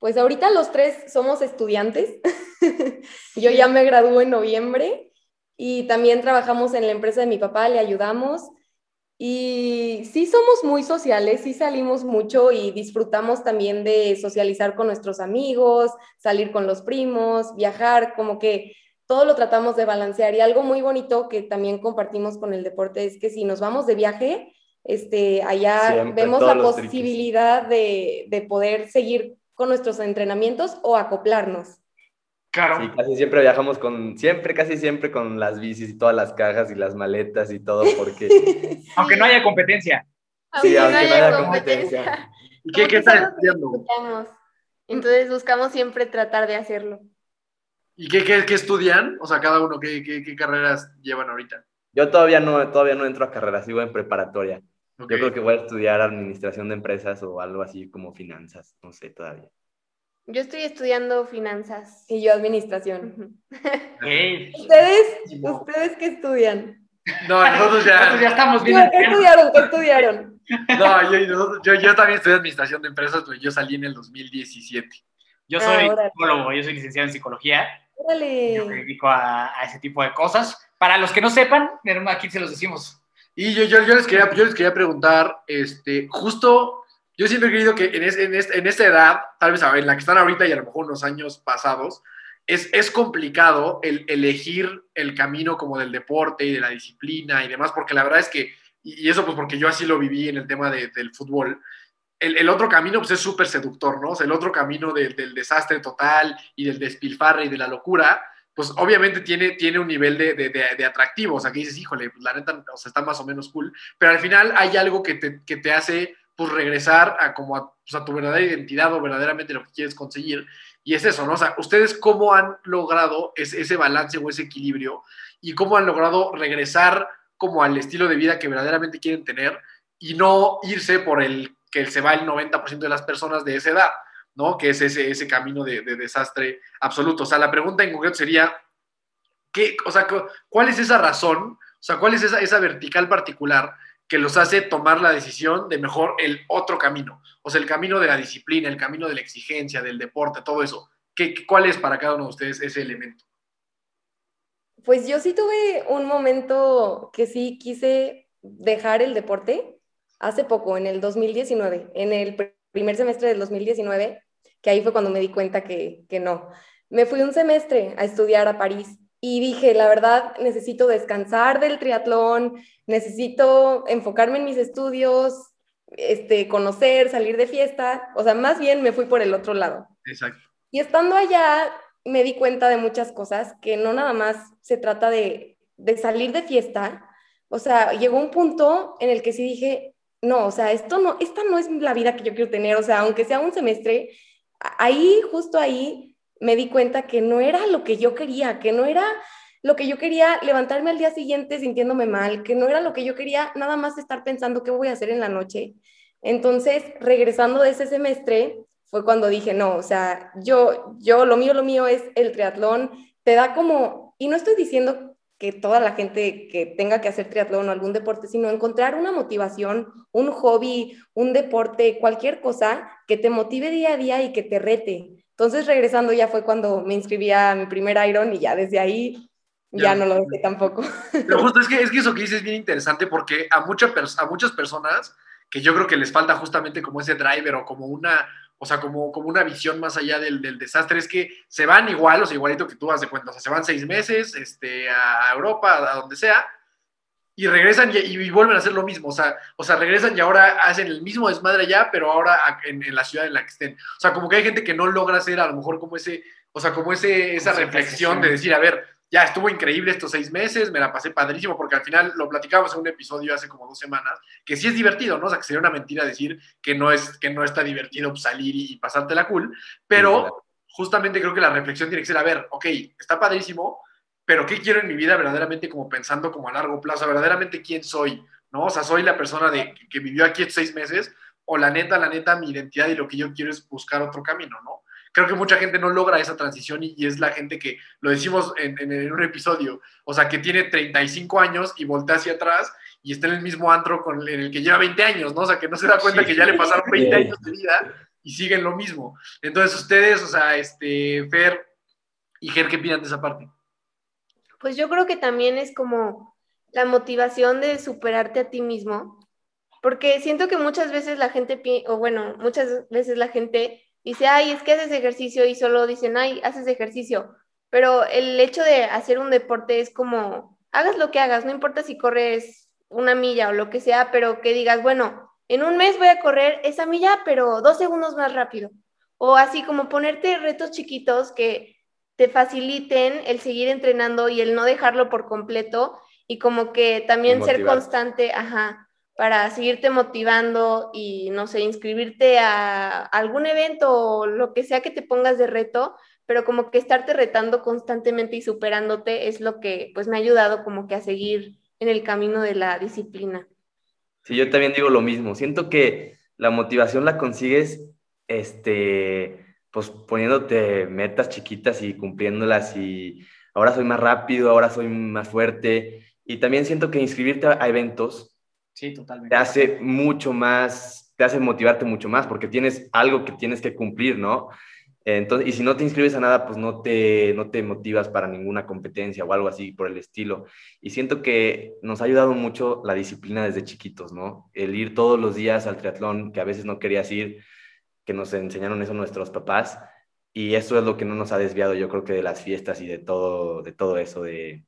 Pues ahorita los tres somos estudiantes. Yo ya me graduó en noviembre y también trabajamos en la empresa de mi papá, le ayudamos. Y sí somos muy sociales, sí salimos mucho y disfrutamos también de socializar con nuestros amigos, salir con los primos, viajar, como que todo lo tratamos de balancear. Y algo muy bonito que también compartimos con el deporte es que si nos vamos de viaje, este, allá Siempre, vemos la posibilidad de, de poder seguir con nuestros entrenamientos o acoplarnos. Claro. Sí, casi siempre viajamos con, siempre, casi siempre con las bicis y todas las cajas y las maletas y todo, porque Aunque no haya competencia. Sí, aunque no haya haya competencia. ¿Y qué, qué estás disfrutamos. Entonces buscamos siempre tratar de hacerlo. ¿Y qué, qué, qué estudian? O sea, cada uno, ¿qué, qué, qué carreras llevan ahorita? yo todavía no, todavía no entro a carrera, sigo en preparatoria. Ok. Yo creo que voy a estudiar administración de empresas o algo así como finanzas, no sé todavía. Yo estoy estudiando finanzas. Y yo administración. ¿Ustedes? ¿Ustedes qué estudian? No, nosotros nosotros ya ya. estamos bien. ¿Qué estudiaron? ¿Qué estudiaron? No, yo, yo, yo también estudié administración de empresas, pero yo salí en el 2017. Yo Ah, soy órale. psicólogo, yo soy licenciado en psicología. Yo me Órale. dedico a, a ese tipo de cosas. Para los que no sepan, aquí se los decimos. Y yo, yo, yo, les quería, yo les quería preguntar, este, justo, yo siempre he creído que en, es- en, es- en esta edad, tal vez en la que están ahorita y a lo mejor unos años pasados, es, es complicado el elegir el camino como del deporte y de la disciplina y demás, porque la verdad es que, y y eso pues porque yo así lo viví en el tema de- del fútbol, el, otro camino pues es súper seductor, ¿no? O sea, el otro camino de- del desastre total y del despilfarre y de la locura, pues obviamente tiene, tiene un nivel de, de- de- atractivo, o sea, que dices, híjole, pues, la neta, está más o menos cool, pero al final hay algo que te, que te hace, pues, regresar a como a, pues, tu verdadera identidad o verdaderamente lo que quieres conseguir, y es eso, ¿no? O sea, ¿ustedes cómo han logrado ese balance o ese equilibrio y cómo han logrado regresar como al estilo de vida que verdaderamente quieren tener y no irse por el que se va el 90% de las personas de esa edad, ¿no? Que es ese, ese camino de, de desastre absoluto. O sea, la pregunta en concreto sería, ¿qué, o sea, cu- ¿cuál es esa razón? O sea, ¿cuál es esa, esa vertical particular que los hace tomar la decisión de mejor el otro camino? O sea, el camino de la disciplina, el camino de la exigencia, del deporte, todo eso. ¿Qué, qué- ¿Cuál es para cada uno de ustedes ese elemento? Pues yo sí tuve un momento que sí quise dejar el deporte hace poco, en el 2019, en el pr- primer semestre del 2019, que ahí fue cuando me di cuenta que, que no. Me fui un semestre a estudiar a París y dije, la verdad, necesito descansar del triatlón, necesito enfocarme en mis estudios, este, conocer, salir de fiesta, o sea, más bien me fui por el otro lado. Exacto. Y estando allá me di cuenta de muchas cosas, que no nada más se trata de, de salir de fiesta, o sea, llegó un punto en el que sí dije, no, o sea, esto no, esta no es la vida que yo quiero tener, o sea, aunque sea un semestre, ahí, justo ahí, me di cuenta que no era lo que yo quería, que no era lo que yo quería levantarme al día siguiente sintiéndome mal, que no era lo que yo quería nada más estar pensando qué voy a hacer en la noche. Entonces, regresando de ese semestre, fue cuando dije, no, o sea, yo, yo, lo mío, lo mío es el triatlón, te da como, y no estoy diciendo que toda la gente que tenga que hacer triatlón o algún deporte, sino encontrar una motivación, un hobby, un deporte, cualquier cosa que te motive día a día y que te rete. Entonces, regresando ya fue cuando me inscribí a mi primer Iron y ya desde ahí ya, Ya. no lo dejé tampoco. Pero justo es que, es que eso que dices es bien interesante porque a, mucha a muchas personas que yo creo que les falta justamente como ese driver o como una, o sea, como, como una visión más allá del, del desastre, es que se van igual, o sea, igualito que tú vas de cuenta, o sea, se van seis meses este, a Europa, a donde sea, y regresan y, y vuelven a hacer lo mismo, o sea, o sea, regresan y ahora hacen el mismo desmadre allá, pero ahora en, en la ciudad en la que estén. O sea, como que hay gente que no logra hacer a lo mejor como ese, o sea, como ese, esa reflexión de decir, a ver, ya estuvo increíble estos seis meses, me la pasé padrísimo, porque al final lo platicábamos en un episodio hace como dos semanas, que sí es divertido, ¿no? O sea, que sería una mentira decir que no, es, que no está divertido salir y, pasártela cool, pero justamente creo que la reflexión tiene que ser, a ver, ok, está padrísimo, pero ¿qué quiero en mi vida verdaderamente como pensando como a largo plazo? Verdaderamente quién soy, ¿no? O sea, soy la persona de, que vivió aquí estos seis meses, o la neta, la neta, mi identidad y lo que yo quiero es buscar otro camino, ¿no? Creo que mucha gente no logra esa transición y, y es la gente que, lo decimos en, en- en un episodio, o sea, que tiene 35 años y voltea hacia atrás y está en el mismo antro con, en el que lleva 20 años, ¿no? O sea, que no se da cuenta que ya le pasaron 20 años de vida y siguen lo mismo. Entonces, ustedes, o sea, este, Fer y Ger, ¿qué opinan de esa parte? Pues yo creo que también es como la motivación de superarte a ti mismo, porque siento que muchas veces la gente, o bueno, muchas veces la gente dice, ay, es que haces ejercicio y solo dicen, ay, haces ejercicio, pero el hecho de hacer un deporte es como, hagas lo que hagas, no importa si corres una milla o lo que sea, pero que digas, bueno, en un mes voy a correr esa milla, pero dos segundos más rápido, o así como ponerte retos chiquitos que te faciliten el seguir entrenando y el no dejarlo por completo y como que también ser constante, ajá, para seguirte motivando y, no sé, inscribirte a algún evento o lo que sea que te pongas de reto, pero como que estarte retando constantemente y superándote es lo que pues me ha ayudado como que a seguir en el camino de la disciplina. Sí, yo también digo lo mismo. Siento que la motivación la consigues, este, pues poniéndote metas chiquitas y cumpliéndolas y ahora soy más rápido, ahora soy más fuerte. Y también siento que inscribirte a eventos sí, totalmente. te hace mucho más, te hace motivarte mucho más porque tienes algo que tienes que cumplir, ¿no? Entonces, y si no te inscribes a nada, pues no te, no te motivas para ninguna competencia o algo así por el estilo. Y siento que nos ha ayudado mucho la disciplina desde chiquitos, ¿no? El ir todos los días al triatlón, que a veces no querías ir, que nos enseñaron eso nuestros papás. Y eso es lo que no nos ha desviado, yo creo que de las fiestas y de todo, de todo eso, de,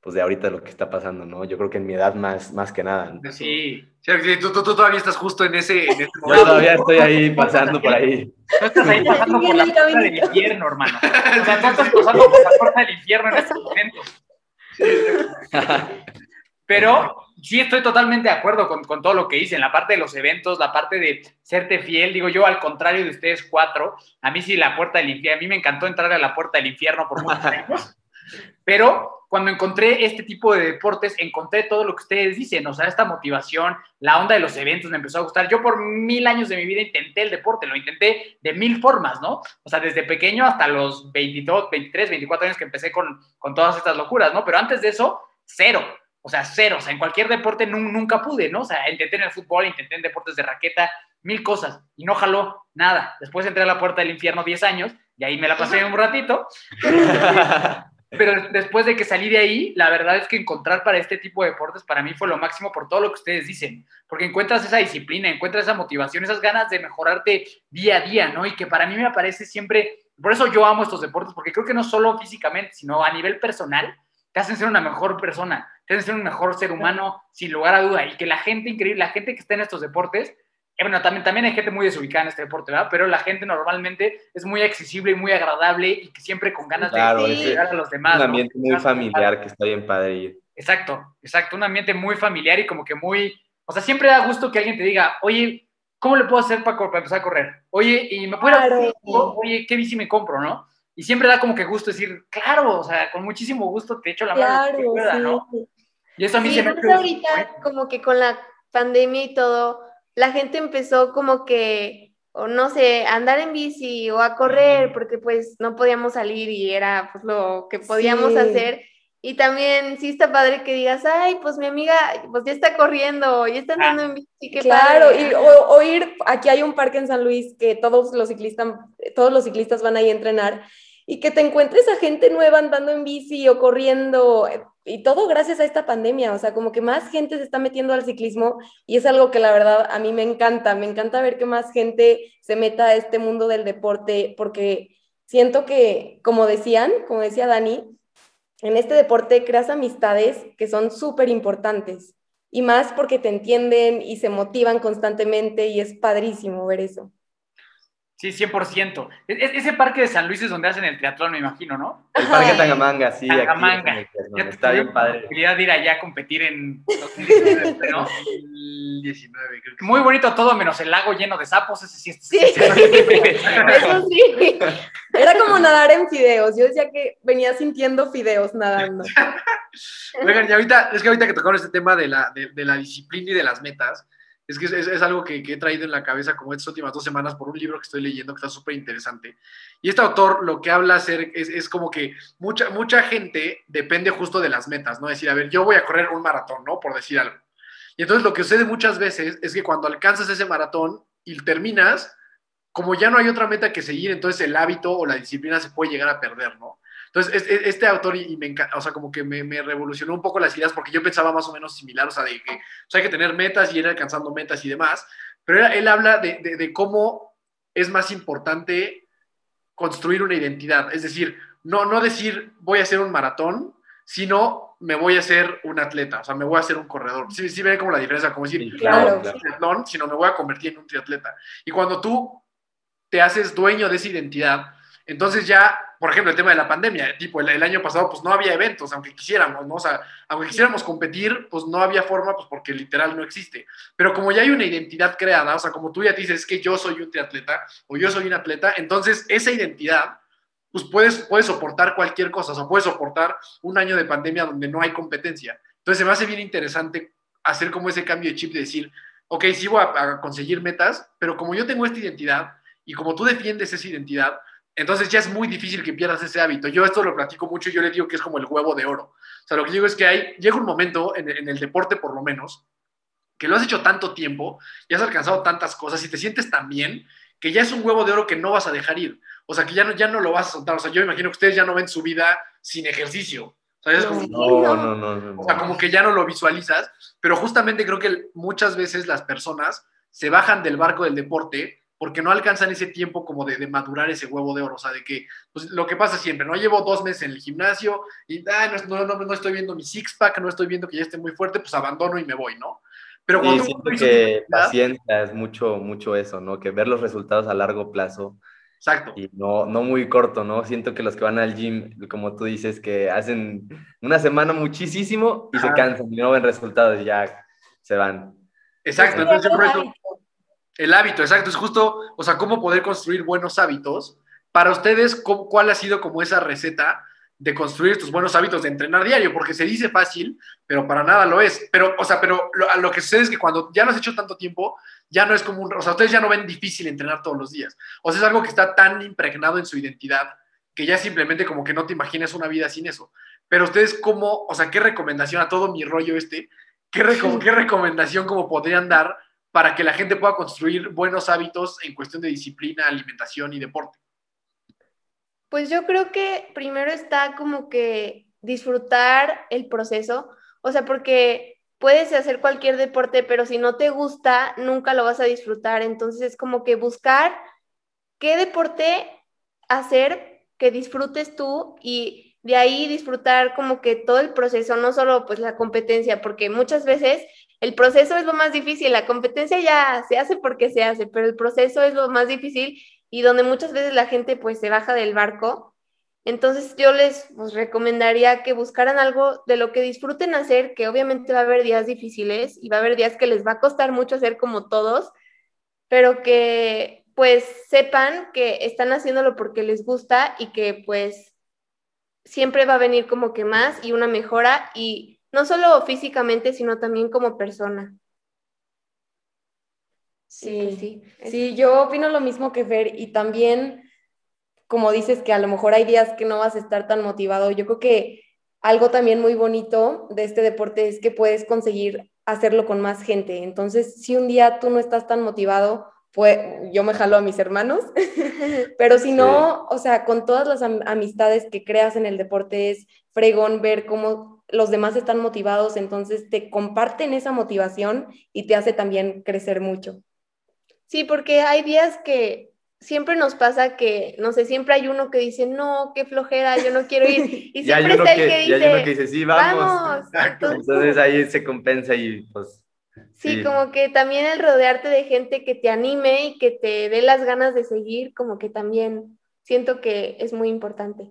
pues de ahorita lo que está pasando, ¿no? Yo creo que en mi edad más, más que nada. Sí, sí tú, tú, todavía estás justo en ese, en ese momento. Yo todavía estoy ahí pasando por ahí. estás ahí pasando por la puerta del infierno, hermano. O sea, tú estás pasando por la puerta del infierno en estos momentos. Pero sí estoy totalmente de acuerdo con, con, todo lo que dicen, la parte de los eventos, la parte de serte fiel, digo yo, al contrario de ustedes cuatro, a mí sí la puerta del infierno, a mí me encantó entrar a la puerta del infierno por muchos años, pero cuando encontré este tipo de deportes, encontré todo lo que ustedes dicen, o sea, esta motivación, la onda de los eventos me empezó a gustar. Yo por mil años de mi vida intenté el deporte, lo intenté de mil formas, ¿no? O sea, desde pequeño hasta los 22, 23, 24 años que empecé con, con todas estas locuras, ¿no? Pero antes de eso, cero. O sea, cero. O sea, en cualquier deporte nunca pude, ¿no? O sea, intenté en el fútbol, intenté en deportes de raqueta, mil cosas. Y no jaló nada. Después entré a la puerta del infierno 10 años y ahí me la pasé un ratito. Pero después de que salí de ahí, la verdad es que encontrar para este tipo de deportes para mí fue lo máximo por todo lo que ustedes dicen, porque encuentras esa disciplina, encuentras esa motivación, esas ganas de mejorarte día a día, ¿no? Y que para mí me parece siempre, por eso yo amo estos deportes, porque creo que no solo físicamente, sino a nivel personal, te hacen ser una mejor persona, te hacen ser un mejor ser humano, sin lugar a duda, y que la gente increíble, la gente que está en estos deportes, eh, bueno, también, también hay gente muy desubicada en este deporte, ¿verdad? Pero la gente normalmente es muy accesible y muy agradable y que siempre con ganas de llegar a los demás. Un ambiente muy familiar que está bien padre. Exacto, exacto, un ambiente muy familiar y como que muy, o sea, siempre da gusto que alguien te diga, oye, ¿cómo le puedo hacer para, empezar a correr? Oye, ¿y me puedo claro. Oye, ¿qué bici me compro, no? Y siempre da como que gusto decir, claro, o sea, con muchísimo gusto te echo la mano. Claro, ¿no? Y eso a mí se me... ahorita como que con la pandemia y todo la gente empezó como que, o no sé, a andar en bici o a correr, porque pues no podíamos salir y era pues lo que podíamos hacer. Y también sí está padre que digas, ay, pues mi amiga, pues ya está corriendo, ya está andando en bici, qué Claro, y, o, ir, aquí hay un parque en San Luis que todos los ciclistas, todos los ciclistas van ahí a entrenar, y que te encuentres a gente nueva andando en bici o corriendo, y todo gracias a esta pandemia, o sea, como que más gente se está metiendo al ciclismo y es algo que la verdad a mí me encanta, me encanta ver que más gente se meta a este mundo del deporte, porque siento que, como decían, como decía Dani, en este deporte creas amistades que son súper importantes y más porque te entienden y se motivan constantemente y es padrísimo ver eso. Sí, 100%. Es, ese parque de San Luis es donde hacen el triatlón, me imagino, ¿no? El parque Tangamanga, sí. Tangamanga. Aquí está bien padre. La posibilidad de ir allá a competir en 2019, ¿no? 2019, creo que Muy bonito todo, menos el lago lleno de sapos. Ese sí, sí. Eso sí. Era como nadar en fideos. Yo decía que venía sintiendo fideos nadando. Oigan, y ahorita, es que ahorita que tocaron este tema de la, de, de la disciplina y de las metas, es que es, algo que, he traído en la cabeza como estas últimas dos semanas por un libro que estoy leyendo que está súper interesante. Y este autor lo que habla es, es, como que mucha, mucha gente depende justo de las metas, ¿no? Decir, a ver, yo voy a correr un maratón, ¿no? Por decir algo. Y entonces lo que sucede muchas veces es que cuando alcanzas ese maratón y terminas, como ya no hay otra meta que seguir, entonces el hábito o la disciplina se puede llegar a perder, ¿no? Entonces, este autor, y, me encanta, o sea, como que me, revolucionó un poco las ideas porque yo pensaba más o menos similar, o sea, de que hay que tener metas y ir alcanzando metas y demás, pero él, habla de, cómo es más importante construir una identidad, es decir, no, no decir voy a hacer un maratón, sino me voy a hacer un atleta, o sea, me voy a hacer un corredor. Sí, sí ve como la diferencia, como decir, claro, no triatlón, sino me voy a convertir en un triatleta. Y cuando tú te haces dueño de esa identidad, Entonces ya, por ejemplo, el tema de la pandemia, tipo, el, el, año pasado pues no había eventos, aunque quisiéramos, ¿no? O sea, aunque quisiéramos competir, pues no había forma, pues porque literal no existe. Pero como ya hay una identidad creada, o sea, como tú ya dices, es que yo soy un triatleta o yo soy un atleta, entonces esa identidad, pues puedes, puedes soportar cualquier cosa, o sea, puedes soportar un año de pandemia donde no hay competencia. Entonces se me hace bien interesante hacer como ese cambio de chip de decir, ok, sí voy a, a conseguir metas, pero como yo tengo esta identidad y como tú defiendes esa identidad, entonces ya es muy difícil que pierdas ese hábito. Yo esto lo platico mucho y yo le digo que es como el huevo de oro. O sea, lo que digo es que hay, llega un momento, en, en, el deporte por lo menos, que lo has hecho tanto tiempo y has alcanzado tantas cosas y te sientes tan bien que ya es un huevo de oro que no vas a dejar ir. O sea, que ya no, ya no lo vas a soltar. O sea, yo imagino que ustedes ya no ven su vida sin ejercicio. O sea, es como, no, no, no, no, O sea, como que ya no lo visualizas, pero justamente creo que muchas veces las personas se bajan del barco del deporte porque no alcanzan ese tiempo como de, de, madurar ese huevo de oro, o sea, de que, pues lo que pasa siempre, ¿no? Llevo dos meses en el gimnasio y ah, no, no, no, estoy viendo mi six-pack, no estoy viendo que ya esté muy fuerte, pues abandono y me voy, ¿no? Pero cuando sí, siento que paciencia es mucho, mucho eso, ¿no? Que ver los resultados a largo plazo. Exacto. Y no, no muy corto, ¿no? Siento que los que van al gym, como tú dices, que hacen una semana muchísimo y Ajá. se cansan y no ven resultados y ya se van. Exacto, entonces por eso el hábito, exacto, es justo, o sea, cómo poder construir buenos hábitos. Para ustedes, ¿cuál ha sido como esa receta de construir estos buenos hábitos de entrenar diario? Porque se dice fácil, pero para nada lo es. Pero, o sea, pero lo, lo que sucede es que cuando ya lo has hecho tanto tiempo, ya no es como un, o sea, ustedes ya no ven difícil entrenar todos los días. O sea, es algo que está tan impregnado en su identidad que ya simplemente como que no te imaginas una vida sin eso. Pero ustedes, ¿cómo, o sea, qué recomendación a todo mi rollo este, qué, reco qué recomendación como podrían dar para que la gente pueda construir buenos hábitos en cuestión de disciplina, alimentación y deporte? Pues yo creo que primero está como que disfrutar el proceso, o sea, porque puedes hacer cualquier deporte, pero si no te gusta, nunca lo vas a disfrutar. Entonces es como que buscar qué deporte hacer que disfrutes tú y de ahí disfrutar como que todo el proceso, no solo pues la competencia, porque muchas veces el proceso es lo más difícil, la competencia ya se hace porque se hace, pero el proceso es lo más difícil y donde muchas veces la gente pues se baja del barco. Entonces yo les pues, recomendaría que buscaran algo de lo que disfruten hacer, que obviamente va a haber días difíciles y va a haber días que les va a costar mucho hacer como todos, pero que pues sepan que están haciéndolo porque les gusta y que pues siempre va a venir como que más y una mejora y no solo físicamente, sino también como persona. Sí, pues sí, sí, yo opino lo mismo que Fer y también, como dices que a lo mejor hay días que no vas a estar tan motivado, yo creo que algo también muy bonito de este deporte es que puedes conseguir hacerlo con más gente. Entonces, si un día tú no estás tan motivado, pues yo me jalo a mis hermanos, pero si no, sí. o sea, con todas las am amistades que creas en el deporte es fregón ver cómo los demás están motivados, entonces te comparten esa motivación y te hace también crecer mucho. Sí, porque hay días que siempre nos pasa que, no sé, siempre hay uno que dice, no, qué flojera, yo no quiero ir. Y siempre está que, el que dice, y hay uno que dice, sí, vamos. vamos. Entonces, Entonces ahí se compensa y pues... Sí, sí, como que también el rodearte de gente que te anime y que te dé las ganas de seguir, como que también siento que es muy importante.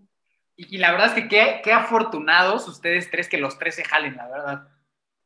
Y, la verdad es que qué, qué, afortunados ustedes tres que los tres se jalen, la verdad.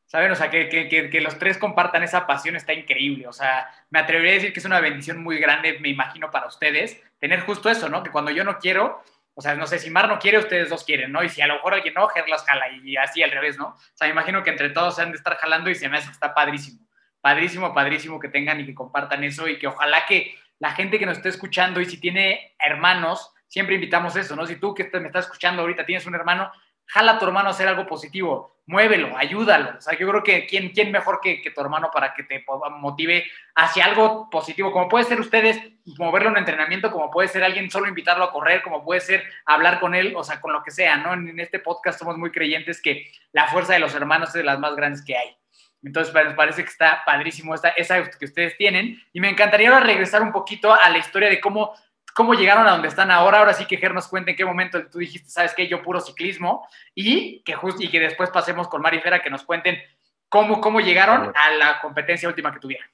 ¿Saben? O sea, que, que, que, los tres compartan esa pasión está increíble. O sea, me atrevería a decir que es una bendición muy grande, me imagino, para ustedes, tener justo eso, ¿no? Que cuando yo no quiero, o sea, no sé, si Mar no quiere, ustedes dos quieren, ¿no? Y si a lo mejor alguien no, Ger las jala y así al revés, ¿no? O sea, me imagino que entre todos se han de estar jalando y se me hace que está padrísimo. Padrísimo, padrísimo que tengan y que compartan eso y que ojalá que la gente que nos esté escuchando y si tiene hermanos, siempre invitamos eso, ¿no? Si tú que me estás escuchando ahorita tienes un hermano, jala a tu hermano a hacer algo positivo, muévelo, ayúdalo. O sea, yo creo que quién, quién mejor que, que tu hermano para que te motive hacia algo positivo, como puede ser ustedes moverlo en entrenamiento, como puede ser alguien solo invitarlo a correr, como puede ser hablar con él, o sea, con lo que sea, ¿no? En, este podcast somos muy creyentes que la fuerza de los hermanos es de las más grandes que hay. Entonces, me parece que está padrísimo esta, esa que ustedes tienen. Y me encantaría ahora regresar un poquito a la historia de cómo cómo llegaron a donde están ahora. Ahora sí que Ger nos cuente en qué momento tú dijiste, ¿sabes qué? Yo puro ciclismo. Y que, just, y que después pasemos con Mari Fera que nos cuenten cómo, cómo llegaron a la competencia última que tuvieron.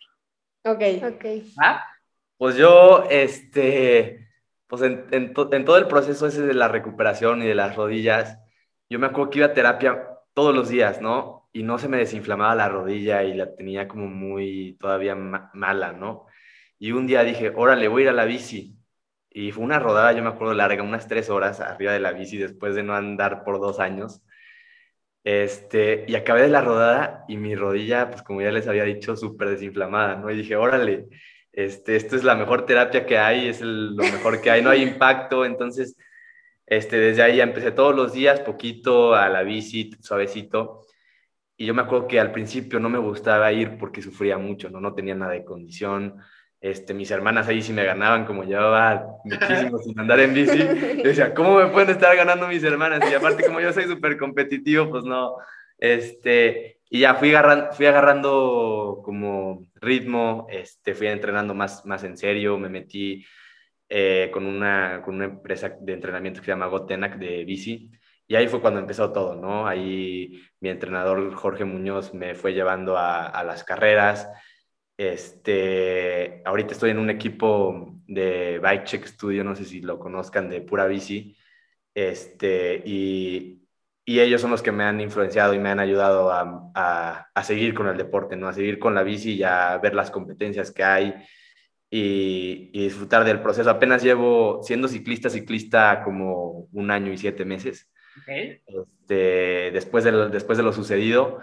Ok. Ok. ¿Ah? Pues yo, este, pues en, en, en, todo el proceso ese de la recuperación y de las rodillas, yo me acuerdo que iba a terapia todos los días, ¿no? Y no se me desinflamaba la rodilla y la tenía como muy todavía mala, ¿no? Y un día dije, órale, voy a ir a la bici. Y fue una rodada, yo me acuerdo, larga, unas tres horas arriba de la bici después de no andar por dos años. Este, y acabé de la rodada y mi rodilla, pues como ya les había dicho, súper desinflamada, ¿no? Y dije, órale, este, esto es la mejor terapia que hay, es lo mejor que hay, no hay impacto, entonces, este, desde ahí ya empecé todos los días, poquito a la bici, suavecito, y yo me acuerdo que al principio no me gustaba ir porque sufría mucho, ¿no? No tenía nada de condición, este, mis hermanas ahí sí me ganaban, como llevaba muchísimo sin andar en bici. Yo decía, ¿cómo me pueden estar ganando mis hermanas? Y aparte, como yo soy súper competitivo, pues no. Este, y ya fui agarrando, fui agarrando como ritmo, este, fui entrenando más, más en serio, me metí eh, con, una, con una empresa de entrenamiento que se llama Gotenac de bici. Y ahí fue cuando empezó todo, ¿no? Ahí mi entrenador Jorge Muñoz me fue llevando a, a las carreras. Este, ahorita estoy en un equipo de Bike Check Studio, no sé si lo conozcan, de pura bici. Este, y, y ellos son los que me han influenciado y me han ayudado a, a, a, seguir con el deporte, ¿no? A seguir con la bici y a ver las competencias que hay y, y disfrutar del proceso. Apenas llevo siendo ciclista, ciclista como un año y siete meses. Okay. Este, después, de después de lo sucedido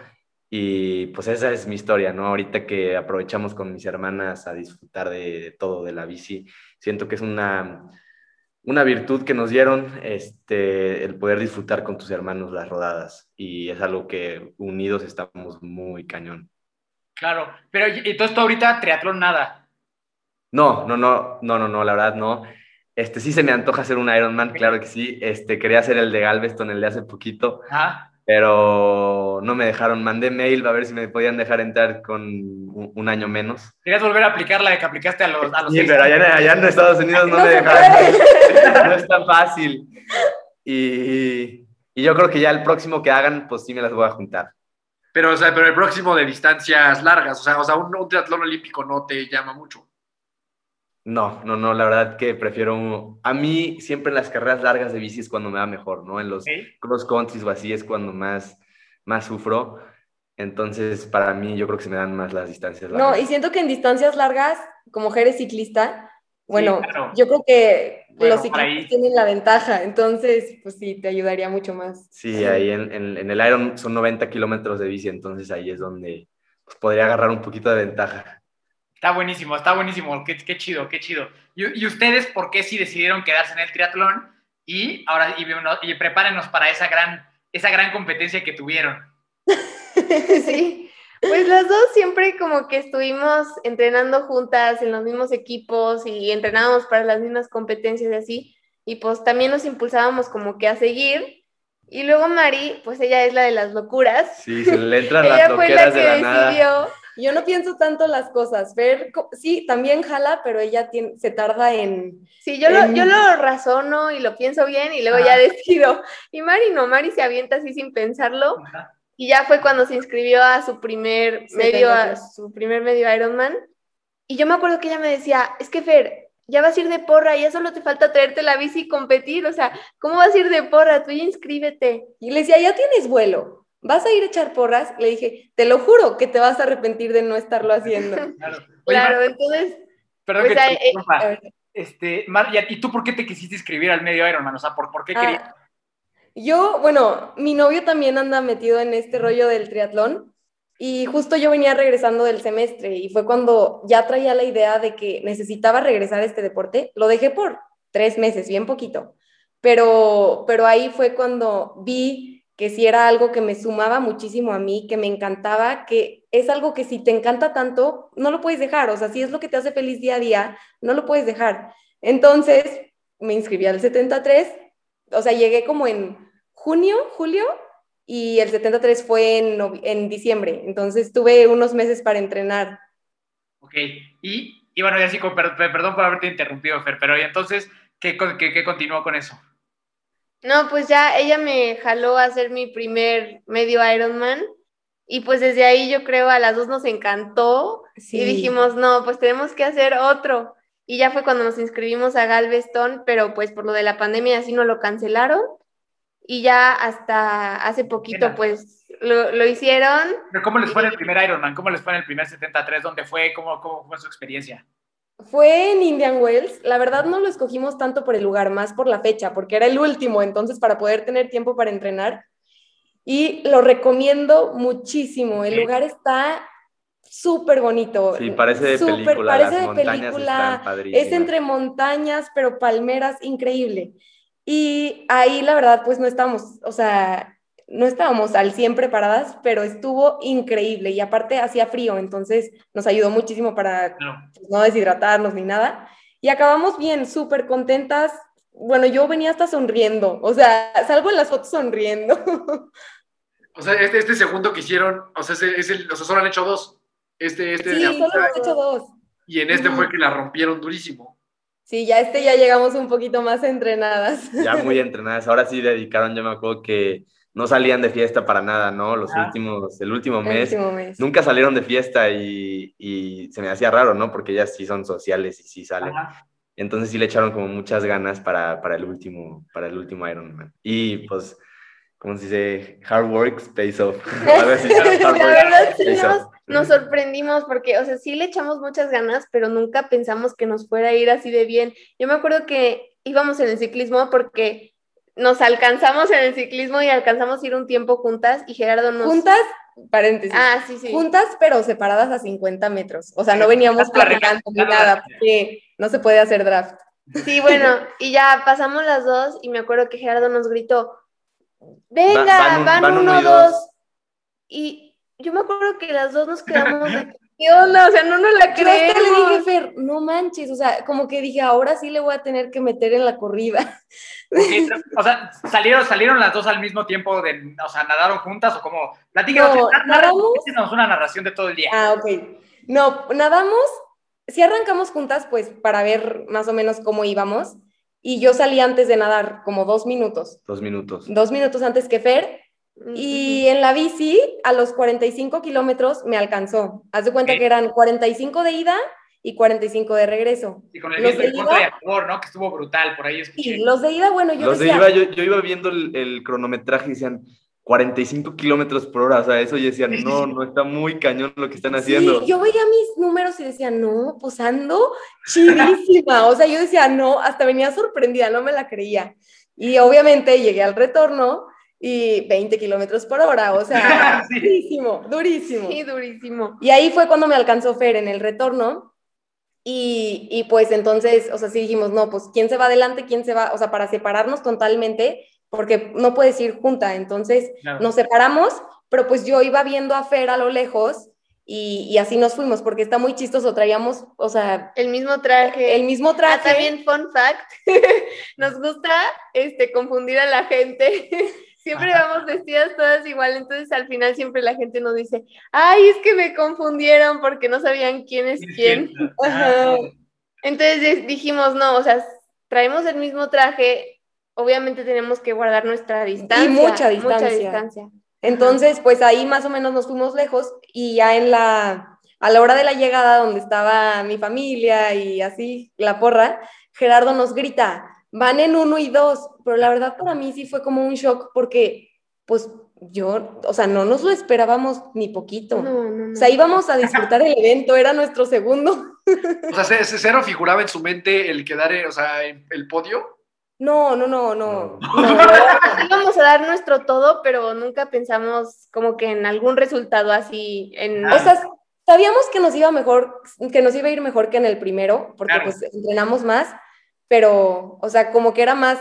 y pues esa es mi historia, ¿no? Ahorita que aprovechamos con mis hermanas a disfrutar de, de todo, de la bici, siento que es una, una virtud que nos dieron este, el poder disfrutar con tus hermanos las rodadas y es algo que unidos estamos muy cañón. Claro, pero entonces tú ahorita triatlón nada. No, no, no, no, no, no, la verdad no. Este sí se me antoja hacer un Ironman, claro que sí. Este quería hacer el de Galveston, el de hace poquito. Ajá pero no me dejaron. Mandé mail a ver si me podían dejar entrar con un, año menos. ¿Querías volver a aplicar la que aplicaste a los, a los Sí, pero allá, allá, en Estados Unidos no, no me dejaron. no es tan fácil. Y, y, yo creo que ya el próximo que hagan, pues sí me las voy a juntar. Pero, o sea, pero el próximo de distancias largas, o sea, o sea un, un triatlón olímpico no te llama mucho. No, no, no, la verdad que prefiero. A mí siempre en las carreras largas de bici es cuando me va mejor, ¿no? En los cross countries o así es cuando más, más sufro. Entonces, para mí, yo creo que se me dan más las distancias largas. No, y siento que en distancias largas, como eres ciclista, bueno, sí, claro. yo creo que bueno, los ciclistas tienen la ventaja, entonces, pues sí, te ayudaría mucho más. Sí, ahí en, en, en el Iron son 90 kilómetros de bici, entonces ahí es donde pues, podría agarrar un poquito de ventaja. Está buenísimo, está buenísimo. Qué, qué chido, qué chido. ¿Y, ¿Y, ustedes por qué sí decidieron quedarse en el triatlón? Y ahora, y, y prepárenos para esa gran, esa gran competencia que tuvieron. sí, pues las dos siempre como que estuvimos entrenando juntas en los mismos equipos y entrenábamos para las mismas competencias y así. Y pues también nos impulsábamos como que a seguir. Y luego Mari, pues ella es la de las locuras. Sí, se le entran las loqueras de la nada. decidió yo no pienso tanto las cosas. Ver, sí, también jala, pero ella tiene, se tarda en. Sí, yo, en... Lo, yo lo razono y lo pienso bien y luego Ajá. ya decido. Y Mari no, Mari se avienta así sin pensarlo. Ajá. Y ya fue cuando se inscribió a su primer sí, medio, a su primer medio Ironman. Y yo me acuerdo que ella me decía, es que Fer, ya vas a ir de porra, ya solo te falta traerte la bici y competir. O sea, ¿cómo vas a ir de porra? Tú ya inscríbete. Y le decía, ya tienes vuelo. ¿Vas a ir a echar porras? Le dije, te lo juro que te vas a arrepentir de no estarlo haciendo. Claro, Oye, claro Mar, entonces... Perdón pues, que te eh, este, Mar, ¿y tú por qué te quisiste inscribir al medio Ironman? O sea, ¿por, por qué querías? Ah, yo, bueno, mi novio también anda metido en este rollo del triatlón y justo yo venía regresando del semestre y fue cuando ya traía la idea de que necesitaba regresar a este deporte. Lo dejé por tres meses, bien poquito, pero, pero ahí fue cuando vi que si era algo que me sumaba muchísimo a mí, que me encantaba, que es algo que si te encanta tanto, no lo puedes dejar, o sea, si es lo que te hace feliz día a día, no lo puedes dejar. Entonces, me inscribí al 73, o sea, llegué como en junio, julio, y el 73 fue en, en diciembre, entonces tuve unos meses para entrenar. Ok, y, y bueno, ya sí, perdón por haberte interrumpido, Fer, pero ¿y entonces qué, qué, qué continuó con eso? No, pues ya ella me jaló a hacer mi primer medio Ironman y pues desde ahí yo creo a las dos nos encantó sí. y dijimos, no, pues tenemos que hacer otro. y ya fue cuando nos inscribimos a Galveston, pero pues por lo de la pandemia así no lo cancelaron y ya hasta hace poquito Mira. pues lo, lo hicieron. Pero ¿Cómo les fue en el primer Ironman? ¿Cómo les fue en el primer 73? ¿Dónde fue? ¿Cómo, cómo fue su experiencia? Fue en Indian Wells. La verdad no lo escogimos tanto por el lugar, más por la fecha, porque era el último, entonces para poder tener tiempo para entrenar. Y lo recomiendo muchísimo. El Sí. lugar está súper bonito. Sí, parece de película. Parece las de película. Es entre montañas, pero palmeras, increíble. Y ahí la verdad, pues no estábamos, o sea, no estábamos al 100 preparadas, pero estuvo increíble. Y aparte hacía frío, entonces nos ayudó muchísimo para No. pues, no deshidratarnos ni nada. Y acabamos bien, súper contentas. Bueno, yo venía hasta sonriendo, o sea, salgo en las fotos sonriendo. O sea, este, este segundo que hicieron, o sea, es el- o sea, solo han hecho dos. Este, este, Sí, de solo hemos hecho dos. y en este fue que la rompieron durísimo. Sí, ya este ya llegamos un poquito más entrenadas. Ya muy entrenadas. Ahora sí dedicaron, yo me acuerdo que no salían de fiesta para nada, ¿no? Los Ah. últimos, el último El mes. último mes. Nunca salieron de fiesta y, y se me hacía raro, ¿no? Porque ellas sí son sociales y sí salen. Ajá. Entonces sí le echaron como muchas ganas para, para el último, para el último Ironman. Y pues, como se dice, hard work pays off. La verdad sí pays nos, nos sorprendimos porque, o sea, sí le echamos muchas ganas, pero nunca pensamos que nos fuera a ir así de bien. Yo me acuerdo que íbamos en el ciclismo porque nos alcanzamos en el ciclismo y alcanzamos a ir un tiempo juntas y Gerardo nos... Juntas, paréntesis. Ah, sí, sí. Juntas, pero separadas a 50 metros. O sea, no veníamos platicando ni nada, porque no se puede hacer draft. Sí, bueno, y ya pasamos las dos y me acuerdo que Gerardo nos gritó, venga, van van, un- van uno, uno y dos. dos. Y yo me acuerdo que las dos nos quedamos de, ¿qué onda? O sea, no nos la Yo hasta le dije. Fer, no manches, o sea, como que dije, ahora sí le voy a tener que meter en la corrida. O sea, ¿salieron, ¿salieron las dos al mismo tiempo? De, o sea, ¿nadaron juntas o como? Platícanos, No, nadamos. narra- una narración de todo el día. Ah, ok. No, nadamos, si arrancamos juntas, pues para ver más o menos cómo íbamos. Y yo salí antes de nadar, como dos minutos, Dos minutos. dos minutos antes que Fer. Y en la bici, a los 45 kilómetros, me alcanzó. Haz de cuenta Ok. que eran 45 de ida y 45 de regreso. Y con el los viento de ida- a favor, ¿no? Que estuvo brutal, por ahí escuché. Y los de ida, bueno, yo Los de decía, iba, yo, yo iba viendo el, el cronometraje y decían 45 kilómetros por hora. O sea, eso yo decía, no, no está muy cañón lo que están haciendo. Sí, yo veía mis números y decía, no, pues ando chidísima. O sea, yo decía, no, hasta venía sorprendida, no me la creía. Y obviamente llegué al retorno y 20 kilómetros por hora, o sea, Sí. durísimo, durísimo. Sí, durísimo. Y ahí fue cuando me alcanzó Fer en el retorno. Y, y pues entonces, o sea, sí dijimos, no, pues quién se va adelante, quién se va, o sea, para separarnos totalmente, porque no puedes ir junta. Entonces Claro. nos separamos, pero pues yo iba viendo a Fer a lo lejos y, y así nos fuimos, porque está muy chistoso. Traíamos, o sea, El mismo traje. el mismo Ah, traje. también fun fact, nos gusta este, confundir a la gente. Siempre vamos vestidas todas igual, entonces al final siempre la gente nos dice, ay, es que me confundieron porque no sabían quién es quién. Ajá. Entonces dijimos, no, o sea, traemos el mismo traje, obviamente tenemos que guardar nuestra distancia. mucha Mucha distancia. distancia. Entonces, pues ahí más o menos nos fuimos lejos y ya en la, a la hora de la llegada donde estaba mi familia y así, la porra, Gerardo nos grita, van en uno y dos, pero la verdad para mí sí fue como un shock porque, pues yo, o sea, no nos lo esperábamos ni poquito. No, no, no. O sea, íbamos a disfrutar el evento, era nuestro segundo. O sea, ¿ce- ce- cero figuraba en su mente el quedar, eh, o sea, en el podio. No, no, no, no. no. Íbamos a dar nuestro todo, pero nunca pensamos como que en algún resultado así. En... O sea, sabíamos que nos iba mejor, que nos iba a ir mejor que en el primero, porque Claro. pues entrenamos más, pero, o sea, como que era más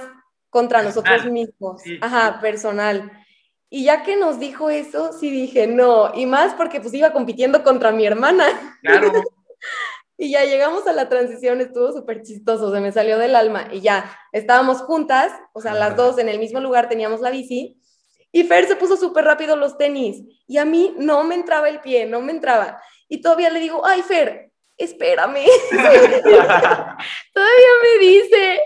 contra nosotros mismos. Ajá, personal. Y ya que nos dijo eso, sí dije, no, y más porque pues iba compitiendo contra mi hermana. Claro. Y ya llegamos a la transición, estuvo súper chistoso, se me salió del alma. Y ya, estábamos juntas, o sea, las dos en el mismo lugar teníamos la bici. Y Fer se puso súper rápido los tenis. Y a mí no me entraba el pie, no me entraba. Y todavía le digo, ay, Fer, espérame. Todavía me dice.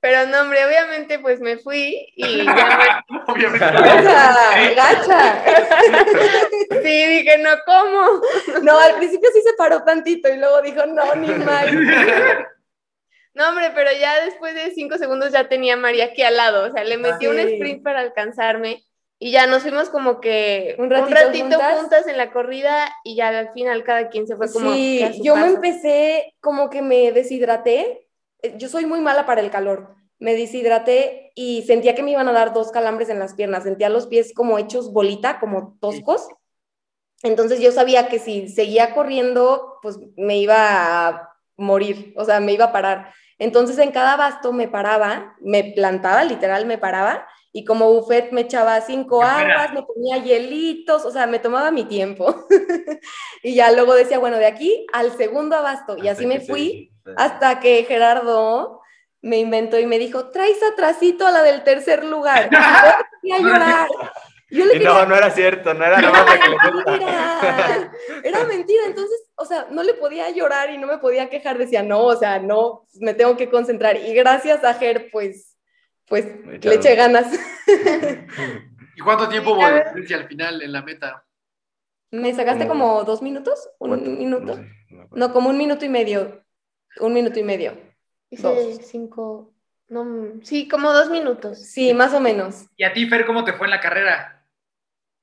Pero no, hombre, obviamente pues me fui y ya Obviamente. O sea, gacha. Sí, dije, no, ¿cómo? No, al principio sí se paró tantito y luego dijo, no, ni más. No, hombre, pero ya después de cinco segundos ya tenía a María aquí al lado. O sea, le metí un sprint para alcanzarme y ya nos fuimos como que Un un ratito ratito, juntas. juntas. en la corrida y ya al final cada quien se fue como Sí, a su yo me empecé como que me deshidraté. Eh, Yo soy muy mala para el calor. Me deshidraté y sentía que me iban a dar dos calambres en las piernas. Sentía los pies como hechos bolita, como toscos. Entonces yo sabía que si seguía corriendo, pues me iba a morir, o sea, me iba a parar. Entonces en cada basto me paraba, me plantaba, literal me paraba, y como buffet me echaba cinco aguas, me ponía hielitos, o sea, me tomaba mi tiempo. y ya luego decía, bueno, de aquí al segundo abasto, y así me se- fui hasta que Gerardo me inventó y me dijo, traes atrasito a la del tercer lugar. Y yo quería llorar. Yo le Y quería no, no era cierto, no era nada más que le gusta. mentira. Era mentira. Entonces, o sea, no le podía llorar y no me podía quejar. Decía, no, o sea, no, me tengo que concentrar. Y gracias a Ger, pues, pues Me le eché ganas. ¿Y cuánto tiempo hubo a de diferencia al final en la meta? ¿Me sacaste Como como dos minutos? ¿Un minuto? no sé, no me acuerdo. No, como un minuto y medio. Un minuto y medio. Hice cinco, no, sí, como dos minutos. Sí, más o menos. ¿Y a ti, Fer, cómo te fue en la carrera?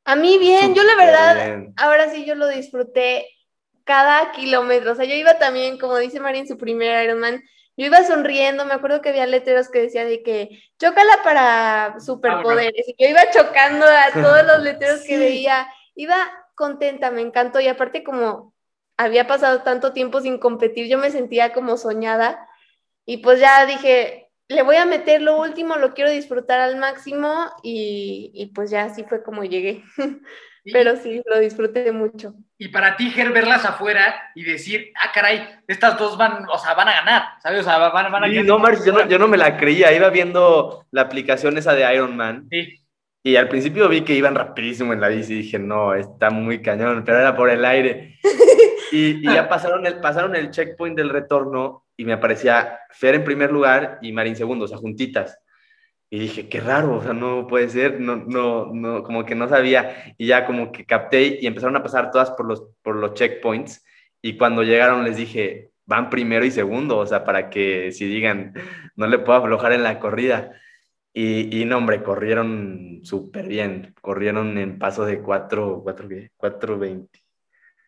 A mí bien, yo la verdad, bien. ahora sí yo lo disfruté cada kilómetro. O sea, yo iba también, como dice María en su primer Ironman, yo iba sonriendo, me acuerdo que había letreros que decía de que chócala para superpoderes. Y yo iba chocando a todos los letreros que veía. Iba contenta, me encantó. Y aparte como había pasado tanto tiempo sin competir, yo me sentía como soñada. Y pues ya dije, le voy a meter lo último, lo quiero disfrutar al máximo. Y, y pues ya así fue como llegué. Pero sí, lo disfruté mucho. Y para ti, Ger, verlas afuera y decir, ah, caray, estas dos van, o sea, van a ganar, ¿sabes? O sea, van, van a Sí, quedar- no, Marx, yo no, yo no me la creía. Iba viendo la aplicación esa de Iron Man Sí. y al principio vi que iban rapidísimo en la bici y dije, no, está muy cañón, pero era por el aire. Y, y ya pasaron el, pasaron el checkpoint del retorno y me aparecía Fer en primer lugar y Marín segundo, o sea, juntitas. Y dije, qué raro, o sea, no puede ser, no, no, no, como que no sabía. Y ya como que capté y empezaron a pasar todas por los, por los checkpoints. Y cuando llegaron les dije, van primero y segundo, o sea, para que si digan, no le puedo aflojar en la corrida. Y, y no, hombre, corrieron súper bien, corrieron en paso de 4, 4, ¿qué? 4.20,